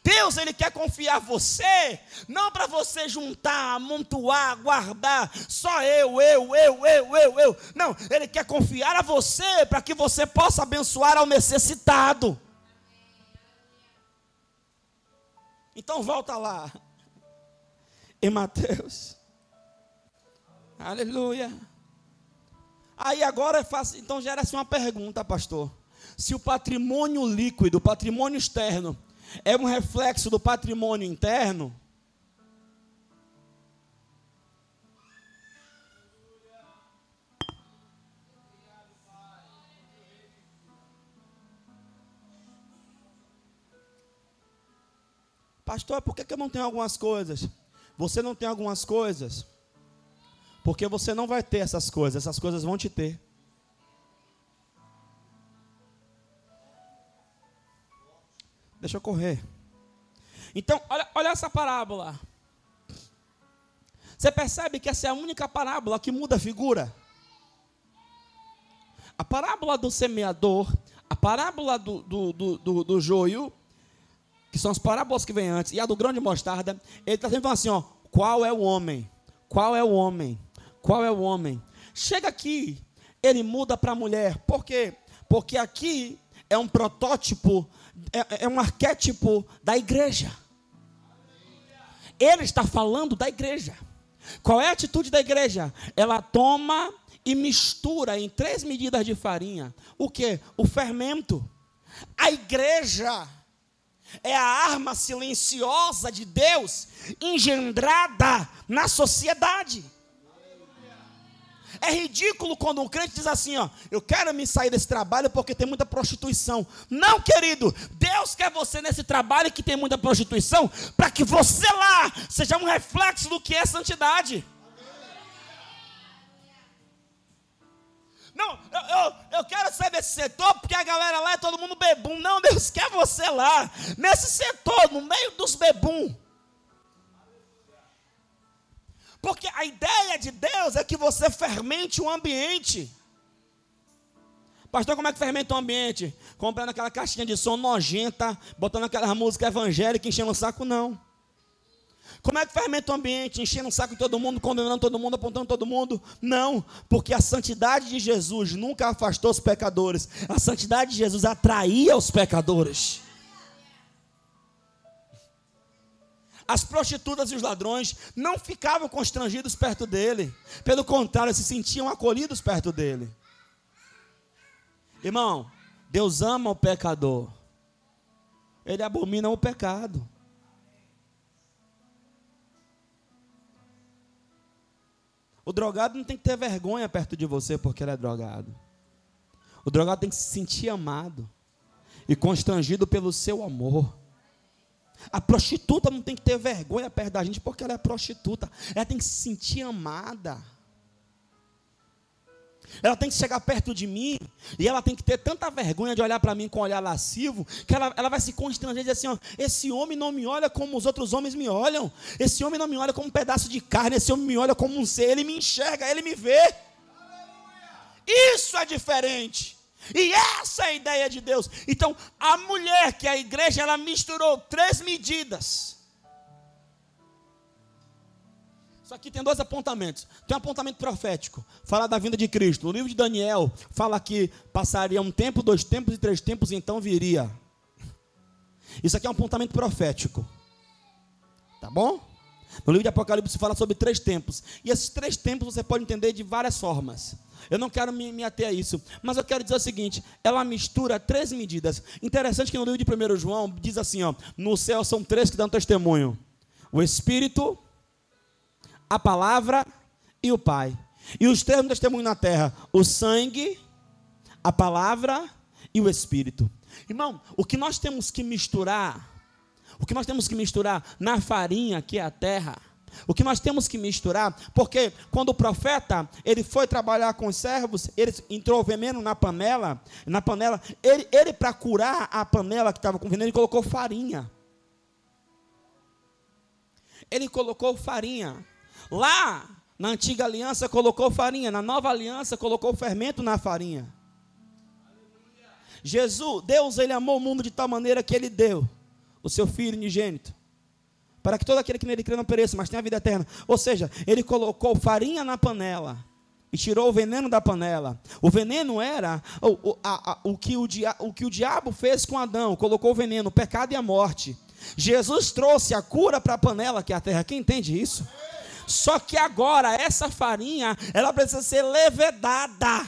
Deus ele quer confiar você, não para você juntar, amontoar, guardar, só eu, eu, eu, eu, eu, eu. Não, ele quer confiar a você para que você possa abençoar ao necessitado. Então volta lá. Em Mateus. Aleluia. Aí agora é fácil, então gera-se uma pergunta, pastor. Se o patrimônio líquido, o patrimônio externo, é um reflexo do patrimônio interno. Pastor, por que, eu não tenho algumas coisas? Você não tem algumas coisas? Porque você não vai ter essas coisas, essas coisas vão te ter. Deixa eu correr. Então, olha, olha essa parábola. Você percebe que essa é a única parábola que muda a figura? A parábola do semeador, a parábola do, do, do, do, do joio, que são as parábolas que vêm antes, e a do grão de mostarda, ele está sempre falando assim: ó, qual é o homem? Qual é o homem? Qual é o homem? Chega aqui, ele muda para a mulher. Por quê? Porque aqui é um protótipo é, é um arquétipo da igreja. Ele está falando da igreja. Qual é a atitude da igreja? Ela toma e mistura em três medidas de farinha. O que? O fermento. A igreja é a arma silenciosa de Deus engendrada na sociedade. É ridículo quando um crente diz assim: ó, eu quero me sair desse trabalho porque tem muita prostituição. Não, querido, Deus quer você nesse trabalho que tem muita prostituição, para que você lá seja um reflexo do que é santidade. Não, eu, eu, eu, quero sair desse setor porque a galera lá é todo mundo bebum. Não, Deus quer você lá, nesse setor, no meio dos bebum. Porque a ideia de Deus é que você fermente o ambiente. Pastor, como é que fermenta o ambiente? Comprando aquela caixinha de som nojenta, botando aquela música evangélica, enchendo o saco, não. Como é que fermenta o ambiente? Enchendo o saco de todo mundo, condenando todo mundo, apontando todo mundo? Não, porque a santidade de Jesus nunca afastou os pecadores. A santidade de Jesus atraía os pecadores. As prostitutas e os ladrões não ficavam constrangidos perto dele, pelo contrário, se sentiam acolhidos perto dele. Irmão, Deus ama o pecador, ele abomina o pecado. O drogado não tem que ter vergonha perto de você porque ele é drogado. O drogado tem que se sentir amado e constrangido pelo seu amor. A prostituta não tem que ter vergonha perto da gente porque ela é prostituta. Ela tem que se sentir amada. Ela tem que chegar perto de mim e ela tem que ter tanta vergonha de olhar para mim com um olhar lascivo que ela, ela vai se constranger e dizer assim: ó, esse homem não me olha como os outros homens me olham. Esse homem não me olha como um pedaço de carne. Esse homem me olha como um ser. Ele me enxerga, ele me vê. Isso é diferente. E essa é a ideia de Deus. Então, a mulher que a igreja ela misturou três medidas. Isso aqui tem dois apontamentos. Tem um apontamento profético, fala da vinda de Cristo. No livro de Daniel, fala que passaria um tempo, dois tempos e três tempos, e então viria. Isso aqui é um apontamento profético. Tá bom? No livro de Apocalipse fala sobre três tempos. E esses três tempos você pode entender de várias formas. Eu não quero me, me ater a isso. Mas eu quero dizer o seguinte: ela mistura três medidas. Interessante que no livro de 1 João diz assim: ó, no céu são três que dão testemunho: o Espírito, a palavra e o Pai. E os três dão testemunho na terra: o sangue, a palavra e o Espírito. Irmão, o que nós temos que misturar, o que nós temos que misturar na farinha que é a terra, o que nós temos que misturar, porque quando o profeta ele foi trabalhar com os servos, ele entrou veneno na panela, na panela, ele, ele para curar a panela que estava com veneno, ele colocou farinha. Ele colocou farinha. Lá na antiga aliança colocou farinha, na nova aliança colocou fermento na farinha. Jesus, Deus, ele amou o mundo de tal maneira que ele deu o seu filho unigênito para que todo aquele que nele crê não pereça, mas tenha a vida eterna. Ou seja, ele colocou farinha na panela e tirou o veneno da panela. O veneno era o, o, a, a, o, que o, dia, o que o diabo fez com Adão, colocou o veneno, o pecado e a morte. Jesus trouxe a cura para a panela, que é a terra. Quem entende isso? Só que agora essa farinha, ela precisa ser levedada.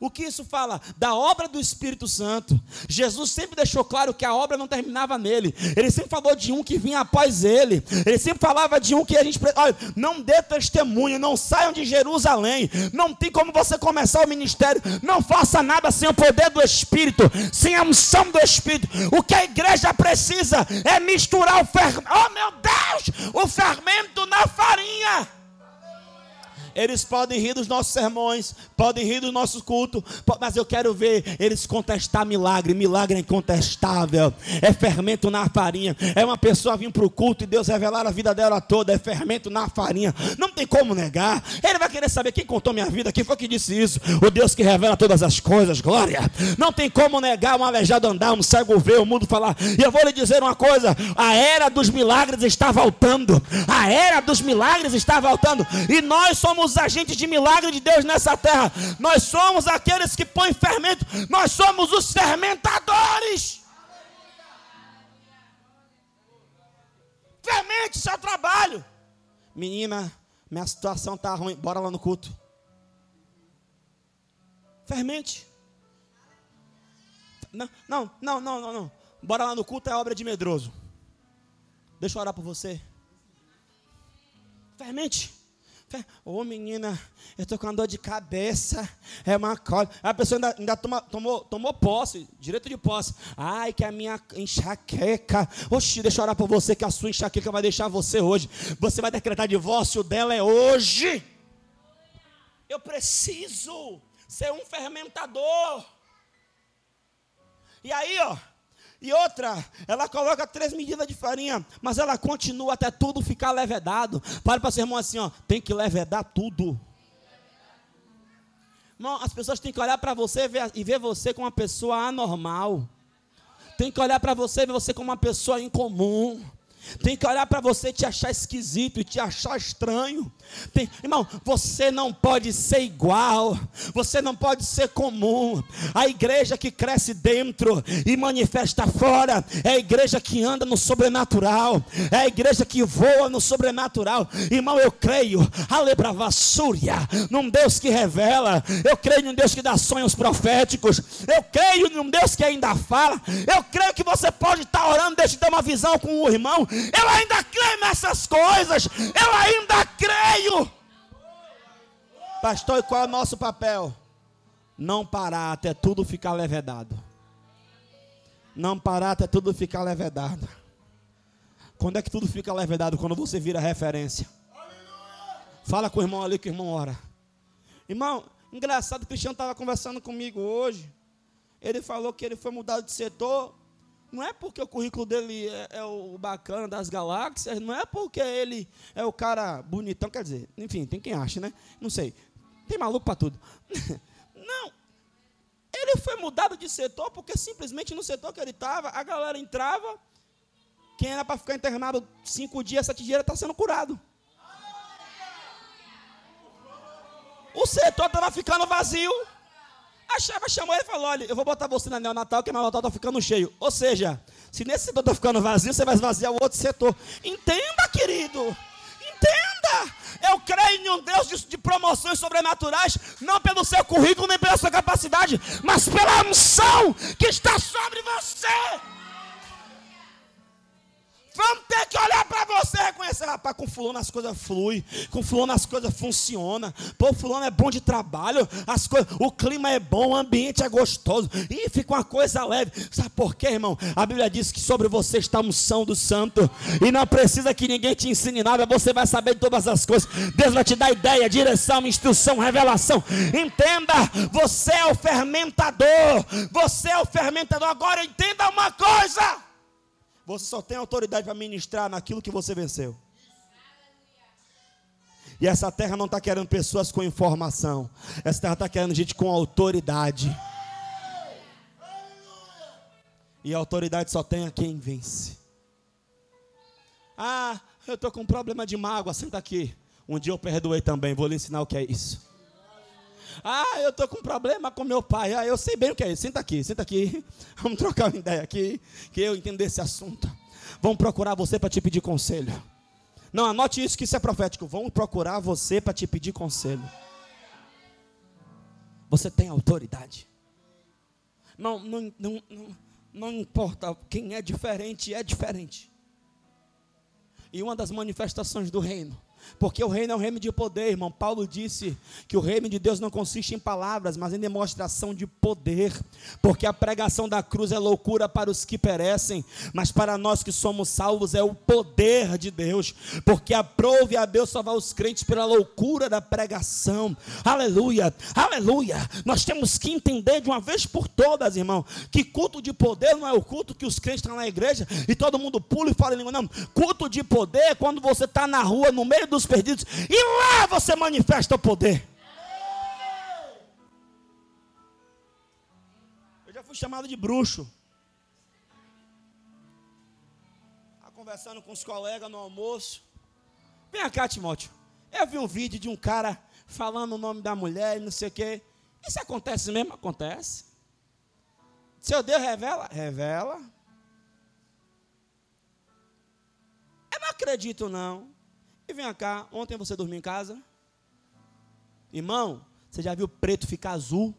O que isso fala? Da obra do Espírito Santo. Jesus sempre deixou claro que a obra não terminava nele. Ele sempre falou de um que vinha após ele. Ele sempre falava de um que a gente. Olha, não dê testemunho, não saiam de Jerusalém. Não tem como você começar o ministério. Não faça nada sem o poder do Espírito, sem a unção do Espírito. O que a igreja precisa é misturar o fermento. Oh meu Deus! O fermento na farinha. Eles podem rir dos nossos sermões, podem rir do nosso culto, mas eu quero ver eles contestar milagre. Milagre é incontestável, é fermento na farinha. É uma pessoa vir para o culto e Deus revelar a vida dela toda, é fermento na farinha. Não tem como negar. Ele vai querer saber quem contou minha vida, quem foi que disse isso. O Deus que revela todas as coisas, glória. Não tem como negar um aleijado andar, um cego ver, o mundo falar. E eu vou lhe dizer uma coisa: a era dos milagres está voltando. A era dos milagres está voltando. E nós somos somos agentes de milagre de Deus nessa terra. Nós somos aqueles que põem fermento. Nós somos os fermentadores. Fermente seu trabalho. Menina, minha situação está ruim. Bora lá no culto. Fermente. Não, não, não, não, não. Bora lá no culto é obra de medroso. Deixa eu orar por você. Fermente. Ô oh, menina, eu estou com dor de cabeça. É uma cola. A pessoa ainda, ainda toma, tomou, tomou posse, direito de posse. Ai, que a minha enxaqueca. Oxi, deixa eu orar por você, que a sua enxaqueca vai deixar você hoje. Você vai decretar divórcio dela é hoje. Eu preciso ser um fermentador. E aí, ó. E outra, ela coloca três medidas de farinha, mas ela continua até tudo ficar levedado. Para para seu irmão assim, ó, tem que levedar tudo. Irmão, as pessoas têm que olhar para você e ver você como uma pessoa anormal. Tem que olhar para você e ver você como uma pessoa incomum. Tem que olhar para você e te achar esquisito e te achar estranho. Tem, irmão, você não pode ser igual, você não pode ser comum. A igreja que cresce dentro e manifesta fora é a igreja que anda no sobrenatural, é a igreja que voa no sobrenatural. Irmão, eu creio, alebravassúria, num Deus que revela, eu creio num Deus que dá sonhos proféticos, eu creio num Deus que ainda fala, eu creio que você pode estar orando, deixa eu uma visão com o irmão, eu ainda creio nessas coisas, eu ainda creio. Pastor, e qual é o nosso papel? Não parar até tudo ficar levedado. Não parar até tudo ficar levedado. Quando é que tudo fica levedado? Quando você vira referência. Fala com o irmão ali que o irmão ora. Irmão, engraçado, o Cristiano estava conversando comigo hoje. Ele falou que ele foi mudado de setor não é porque o currículo dele é, é, o bacana das galáxias, não é porque ele é o cara bonitão, quer dizer, enfim, tem quem acha, né? Não sei. Tem maluco para tudo. (laughs) Não. Ele foi mudado de setor porque simplesmente no setor que ele estava, a galera entrava, quem era para ficar internado cinco dias, sete dias, está sendo curado. O setor estava ficando vazio. A chefa chamou ele e falou: Olha, eu vou botar você na neonatal, que a neonatal está ficando cheio. Ou seja, Se nesse setor está ficando vazio, você vai esvaziar o outro setor. Entenda, querido. Entenda. Eu creio em um Deus de, de, promoções sobrenaturais, não pelo seu currículo nem pela sua capacidade, mas pela unção que está sobre você. Vamos ter que olhar para você e reconhecer, rapaz, com fulano as coisas fluem, com fulano as coisas funcionam. Pô, fulano é bom de trabalho, as coisas, o clima é bom, o ambiente é gostoso. E fica uma coisa leve. Sabe por quê, irmão? A Bíblia diz que sobre você está a unção do santo. E não precisa que ninguém te ensine nada, você vai saber de todas as coisas. Deus vai te dar ideia, direção, instrução, revelação. Entenda, você é o fermentador. Você é o fermentador. Agora entenda uma coisa. Você só tem autoridade para ministrar naquilo que você venceu. E essa terra não está querendo pessoas com informação. Essa terra está querendo gente com autoridade. E a autoridade só tem a quem vence. Ah, eu estou com um problema de mágoa. Senta aqui. Um dia eu perdoei também. Vou lhe ensinar o que é isso. Ah, eu estou com problema com meu pai. Ah, eu sei bem o que é isso. Senta aqui, senta aqui. (laughs) Vamos trocar uma ideia aqui. Que eu entendo esse assunto. Vão procurar você para te pedir conselho. Não, anote isso que isso é profético. Vão procurar você para te pedir conselho. Você tem autoridade. Não, não, não, não, não importa quem é diferente, é diferente. E uma das manifestações do reino porque o reino é um reino de poder, irmão. Paulo disse que o reino de Deus não consiste em palavras, mas em demonstração de poder. Porque a pregação da cruz é loucura para os que perecem, mas para nós que somos salvos é o poder de Deus. Porque aprove a Deus salvar os crentes pela loucura da pregação. Aleluia, aleluia. Nós temos que entender de uma vez por todas, irmão, que culto de poder não é o culto que os crentes estão na igreja e todo mundo pula e fala em língua. Não, culto de poder é quando você está na rua, no meio dos perdidos, e lá você manifesta o poder. Eu já fui chamado de bruxo. Conversando com os colegas no almoço. Vem cá, Timóteo. Eu vi um vídeo de um cara falando o nome da mulher e não sei o quê. Isso acontece mesmo? Acontece. Seu Deus revela? Revela. Eu não acredito, não. E vem cá, ontem você dormiu em casa? Irmão, você já viu preto ficar azul?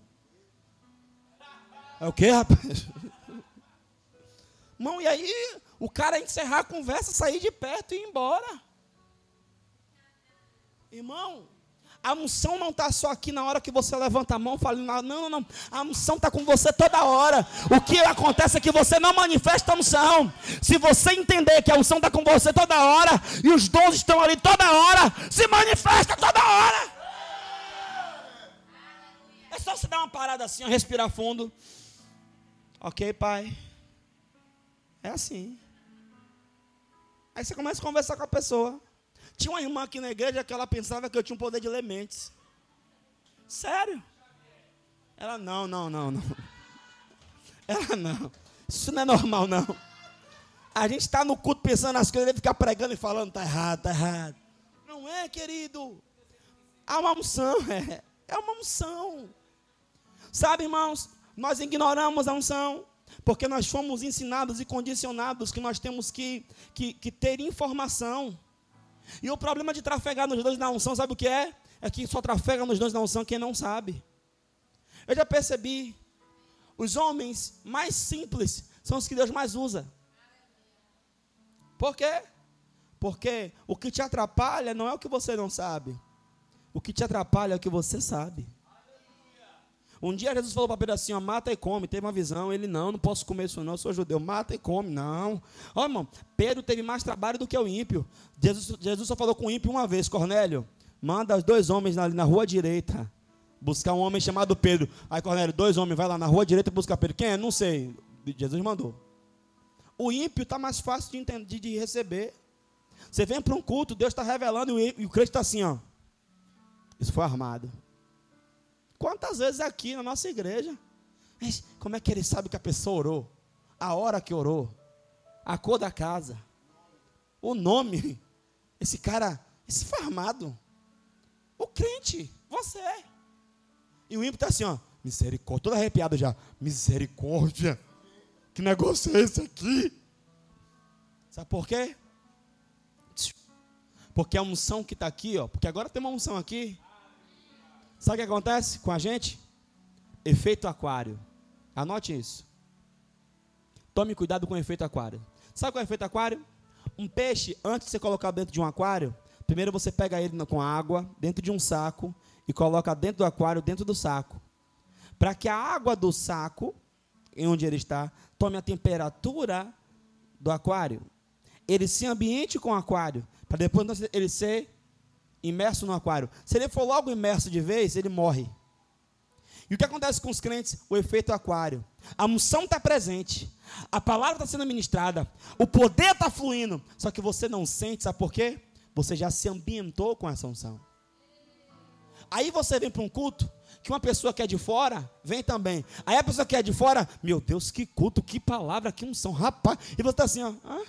É o que, rapaz? Irmão, e aí o cara encerrar a conversa, sair de perto e ir embora. Irmão, a unção não está só aqui na hora que você levanta a mão falando, não, não, não. A unção está com você toda hora. O que acontece é que você não manifesta a unção. Se você entender que a unção está com você toda hora e os dons estão ali toda hora, se manifesta toda hora. É só você dar uma parada assim, respirar fundo. Ok, pai. É assim. Aí você começa a conversar com a pessoa. Tinha uma irmã aqui na igreja que ela pensava que eu tinha um poder de ler mentes. Sério? Ela, não, não, não, não. (laughs) Ela, não. Isso não é normal, não. A gente está no culto pensando nas coisas, ele ficar pregando e falando, está errado, está errado. Não é, querido. Há uma unção, (laughs) é. É uma unção. Sabe, irmãos, nós ignoramos a unção, porque nós fomos ensinados e condicionados que nós temos que, que, que ter informação. E o problema de trafegar nos dons da unção, sabe o que é? É que só trafega nos dons da unção quem não sabe. Eu já percebi, os homens mais simples são os que Deus mais usa. Por quê? Porque o que te atrapalha não é o que você não sabe. O que te atrapalha é o que você sabe. Um dia Jesus falou para Pedro assim: ó, mata e come. Teve uma visão. Ele, não, não posso comer isso, não. Eu sou judeu. Mata e come. Não. Ó, irmão, Pedro teve mais trabalho do que o ímpio. Jesus, Jesus só falou com o ímpio uma vez: Cornélio, manda os dois homens ali na rua direita buscar um homem chamado Pedro. Aí, Cornélio, dois homens, vai lá na rua direita buscar Pedro. Quem é? Não sei. Jesus mandou. O ímpio está mais fácil de, entender, de receber. Você vem para um culto, Deus está revelando e o crente está assim, ó. Isso foi armado. Quantas vezes aqui na nossa igreja? Mas como é que ele sabe que a pessoa orou? A hora que orou? A cor da casa? O nome? (laughs) Esse cara, esse farmado. O crente, você. E o ímpio está assim, ó. Misericórdia, todo arrepiado já. Misericórdia. Que negócio é esse aqui? Sabe por quê? Porque a unção que está aqui, ó, porque agora tem uma unção aqui. Sabe o que acontece com a gente? Efeito aquário. Anote isso. Tome cuidado com o efeito aquário. Sabe qual é o efeito aquário? Um peixe, antes de você colocar dentro de um aquário, primeiro você pega ele com água, dentro de um saco, e coloca dentro do aquário, dentro do saco. Para que a água do saco, em onde ele está, tome a temperatura do aquário. Ele se ambiente com o aquário, para depois ele ser imerso no aquário. Se ele for logo imerso de vez, ele morre. E o que acontece com os crentes? O efeito aquário. A unção está presente, a palavra está sendo ministrada, o poder está fluindo, só que você não sente, sabe por quê? Você já se ambientou com essa unção. Aí você vem para um culto que uma pessoa que é de fora vem também. Aí a pessoa que é de fora, meu Deus, que culto, que palavra, que unção, rapaz. E você está assim, ó, ah,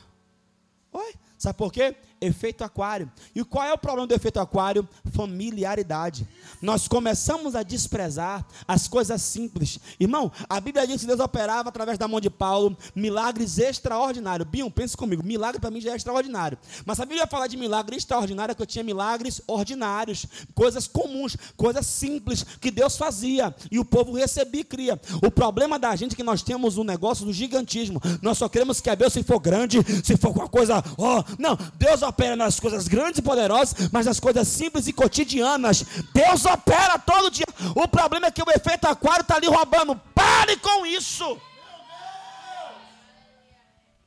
oi, sabe por quê? Efeito aquário. E qual é o problema do efeito aquário? Familiaridade. Nós começamos a desprezar as coisas simples. Irmão, a Bíblia diz que Deus operava através da mão de Paulo milagres extraordinários. Bion, pense comigo, milagre para mim já é extraordinário. Mas a Bíblia fala de milagre extraordinário que eu tinha milagres ordinários, coisas comuns, coisas simples que Deus fazia e o povo recebia e cria. O problema da gente é que nós temos um negócio do gigantismo. Nós só queremos que a Deus se for grande, se for uma coisa, ó, oh, não, Deus opera nas coisas grandes e poderosas, mas nas coisas simples e cotidianas. Deus opera todo dia. O problema é que o efeito aquário está ali roubando. Pare com isso.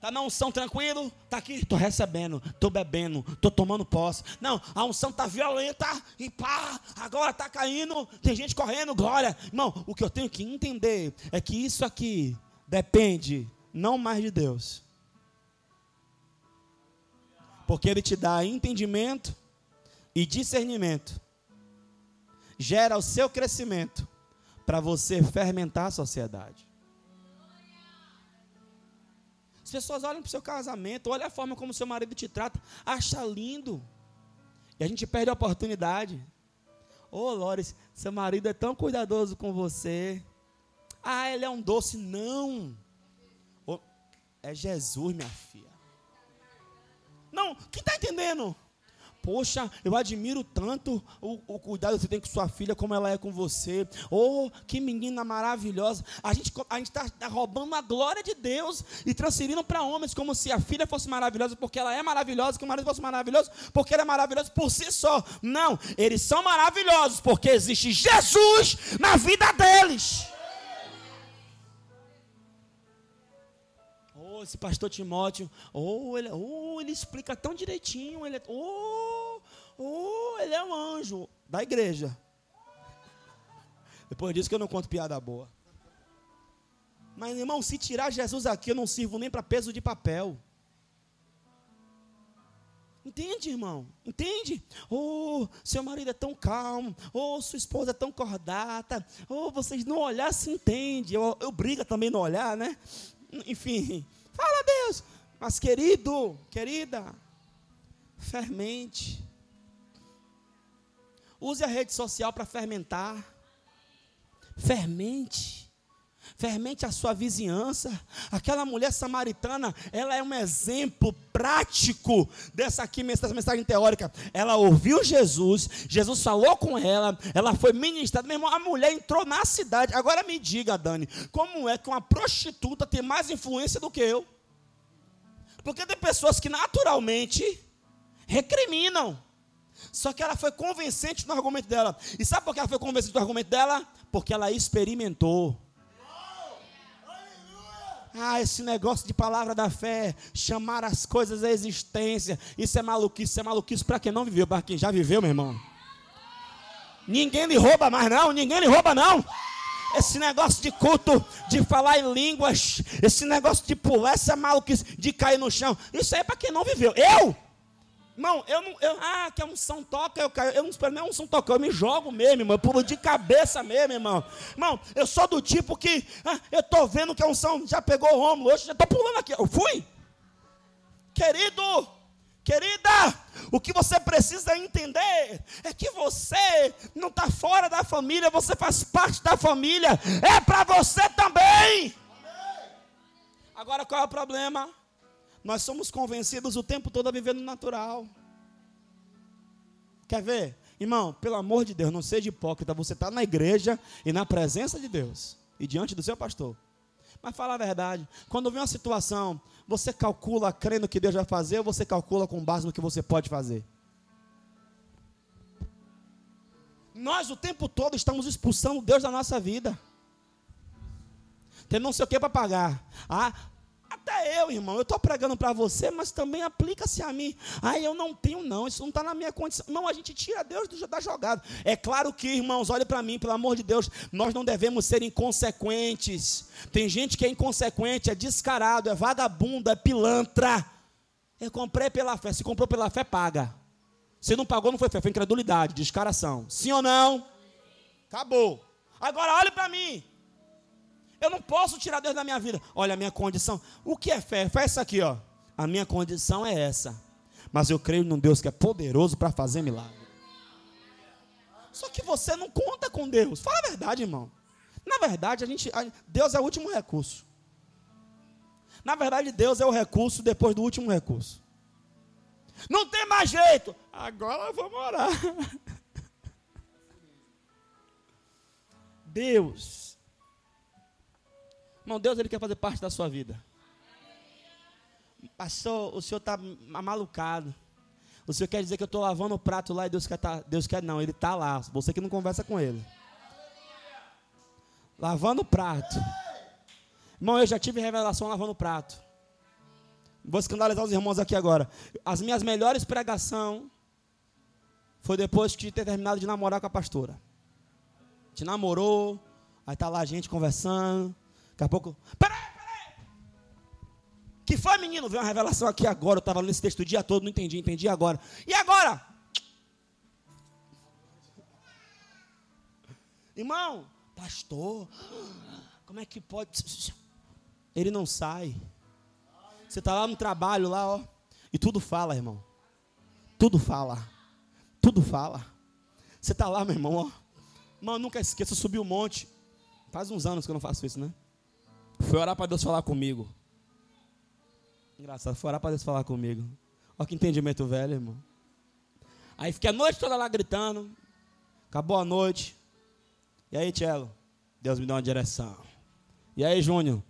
Está na unção tranquilo? Está aqui, estou recebendo, estou bebendo, estou tomando posse. Não, a unção está violenta e pá, agora está caindo, tem gente correndo, glória. Irmão, o que eu tenho que entender é que isso aqui depende não mais de Deus, porque ele te dá entendimento e discernimento. Gera o seu crescimento para você fermentar a sociedade. As pessoas olham para o seu casamento, olham a forma como seu marido te trata, acha lindo. E a gente perde a oportunidade. Ô, oh, Lores, seu marido é tão cuidadoso com você. Ah, ele é um doce. Não. Oh, é Jesus, minha filha. Não, quem está entendendo? Poxa, eu admiro tanto o, o, cuidado que você tem com sua filha, como ela é com você. Oh, que menina maravilhosa. A gente a está tá roubando a glória de Deus e transferindo para homens, como se a filha fosse maravilhosa porque ela é maravilhosa, que o marido fosse maravilhoso porque ele é maravilhoso por si só. Não, eles são maravilhosos porque existe Jesus na vida deles. Esse pastor Timóteo, oh, ele, oh, ele explica tão direitinho, ele, oh, oh, ele é um anjo da igreja. Depois disso que eu não conto piada boa. Mas, irmão, se tirar Jesus aqui, eu não sirvo nem para peso de papel. Entende, irmão? Entende? Oh, seu marido é tão calmo. Oh, sua esposa é tão cordata. Oh, vocês não olhar se entende. Eu, eu briga também no olhar, né? Enfim, Fala Deus. Mas querido, querida, fermente. Use a rede social para fermentar. Fermente. Fermente a sua vizinhança. Aquela mulher samaritana, ela é um exemplo prático dessa aqui, dessa mensagem teórica. Ela ouviu Jesus, Jesus falou com ela, ela foi ministrada. Meu irmão, a mulher entrou na cidade. Agora me diga, Dani, como é que uma prostituta tem mais influência do que eu? Porque tem pessoas que naturalmente recriminam. Só que ela foi convincente no argumento dela. E sabe por que ela foi convincente no argumento dela? Porque ela experimentou. Ah, esse negócio de palavra da fé, chamar as coisas à existência, isso é maluquice, isso é maluquice para quem não viveu, para quem já viveu, meu irmão. Ninguém lhe rouba mais não, ninguém lhe rouba não. Esse negócio de culto, de falar em línguas, esse negócio de pular, essa maluquice, de cair no chão, isso aí é para quem não viveu. Eu? Irmão, eu não. Eu, ah, que a unção toca, eu caio. Eu não espero nem a unção tocar, eu me jogo mesmo, irmão. Eu pulo de cabeça mesmo, irmão. Irmão, eu sou do tipo que. Ah, eu estou vendo que a unção já pegou o Rômulo, hoje já estou pulando aqui. Eu fui? Querido, Querida, o que você precisa entender é que você não está fora da família, você faz parte da família, é para você também. Agora qual é o problema? Nós somos convencidos o tempo todo a viver no natural. Quer ver? Irmão, pelo amor de Deus, não seja hipócrita. Você está na igreja e na presença de Deus e diante do seu pastor. Mas fala a verdade. Quando vem uma situação, você calcula crendo que Deus vai fazer ou você calcula com base no que você pode fazer? Nós o tempo todo estamos expulsando Deus da nossa vida. Tem não sei o que para pagar. Ah, até eu, irmão, eu estou pregando para você, mas também aplica-se a mim. Ah, eu não tenho, não, isso não está na minha condição. Não, a gente tira Deus da jogada. É claro que, irmãos, olhe para mim, pelo amor de Deus, nós não devemos ser inconsequentes. Tem gente que é inconsequente, é descarado, é vagabundo, é pilantra. Eu comprei pela fé, se comprou pela fé, paga. Se não pagou, não foi fé, foi incredulidade, descaração. Sim ou não? Acabou. Agora olhe para mim. Eu não posso tirar Deus da minha vida. Olha a minha condição. O que é fé? Fé é isso aqui, ó. A minha condição é essa. Mas eu creio num Deus que é poderoso para fazer milagre. Só que você não conta com Deus. Fala a verdade, irmão. Na verdade, a gente, a, Deus é o último recurso. Na verdade, Deus é o recurso depois do último recurso. Não tem mais jeito. Agora vamos orar. (laughs) Deus Irmão, Deus ele quer fazer parte da sua vida. Pastor, o senhor está malucado. O senhor quer dizer que eu estou lavando o prato lá e Deus quer, tá, Deus quer não, ele está lá. Você que não conversa com ele. Lavando o prato. Irmão, eu já tive revelação lavando o prato. Vou escandalizar os irmãos aqui agora. As minhas melhores pregações foi depois de ter terminado de namorar com a pastora. Te namorou, aí tá lá a gente conversando. Daqui a pouco. Peraí, peraí! Que foi, menino? Veio uma revelação aqui agora. Eu estava lendo esse texto o dia todo, não entendi, entendi agora. E agora? Irmão, pastor, como é que pode? Ele não sai. Você está lá no trabalho, lá, ó. E tudo fala, irmão. Tudo fala. Tudo fala. Você está lá, meu irmão, ó. Irmão, nunca esqueça, subir um monte. Faz uns anos que eu não faço isso, né? Foi orar para Deus falar comigo. Engraçado, foi orar para Deus falar comigo. Olha que entendimento velho, irmão. Aí fiquei a noite toda lá gritando. Acabou a noite. E aí, Tchelo? Deus me deu uma direção. E aí, Júnior?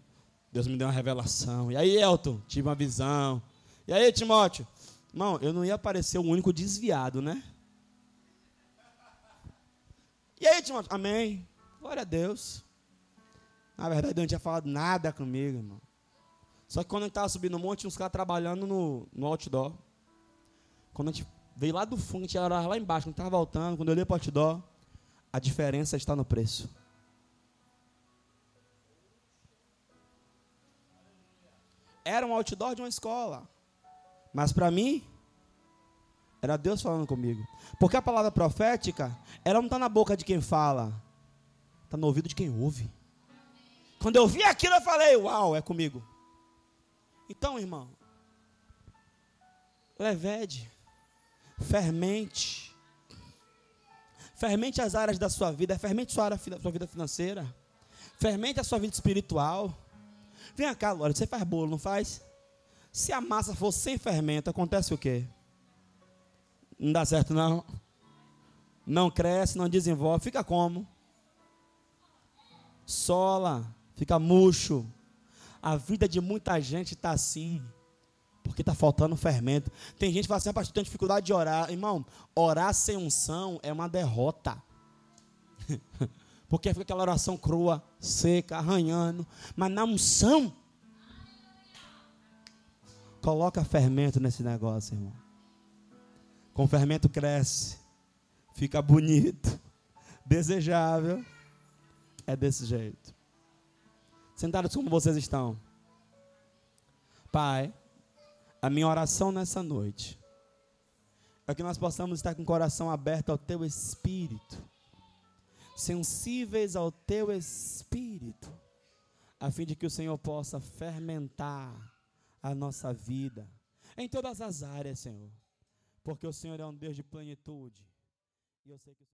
Deus me deu uma revelação. E aí, Elton? Tive uma visão. E aí, Timóteo? Irmão, eu não ia parecer o único desviado, né? E aí, Timóteo? Amém. Glória a Deus. Na verdade, não tinha falado nada comigo, irmão. Só que quando a gente estava subindo o monte, tinha uns caras trabalhando no, no outdoor. Quando a gente veio lá do fundo, a gente era lá embaixo, quando estava voltando, quando eu olhei para o outdoor, a diferença está no preço. Era um outdoor de uma escola. Mas para mim, era Deus falando comigo. Porque a palavra profética, ela não está na boca de quem fala, está no ouvido de quem ouve. Quando eu vi aquilo, eu falei: Uau, é comigo. Então, irmão, levede, fermente, fermente as áreas da sua vida, fermente sua, área, sua vida financeira, fermente a sua vida espiritual. Vem cá, Lore, você faz bolo, não faz? Se a massa for sem fermento, acontece o quê? Não dá certo, não. Não cresce, não desenvolve. Fica como? Sola fica murcho. A vida de muita gente está assim, porque está faltando fermento. Tem gente que fala assim, ah, pastor, tem dificuldade de orar. Irmão, orar sem unção é uma derrota. (laughs) porque fica aquela oração crua, seca, arranhando. Mas na unção, coloca fermento nesse negócio, irmão. Com fermento cresce, fica bonito, (laughs) desejável. É desse jeito sentados como vocês estão. Pai, a minha oração nessa noite é que nós possamos estar com o coração aberto ao teu espírito, sensíveis ao teu espírito, a fim de que o Senhor possa fermentar a nossa vida em todas as áreas, Senhor, porque o Senhor é um Deus de plenitude. E eu sei que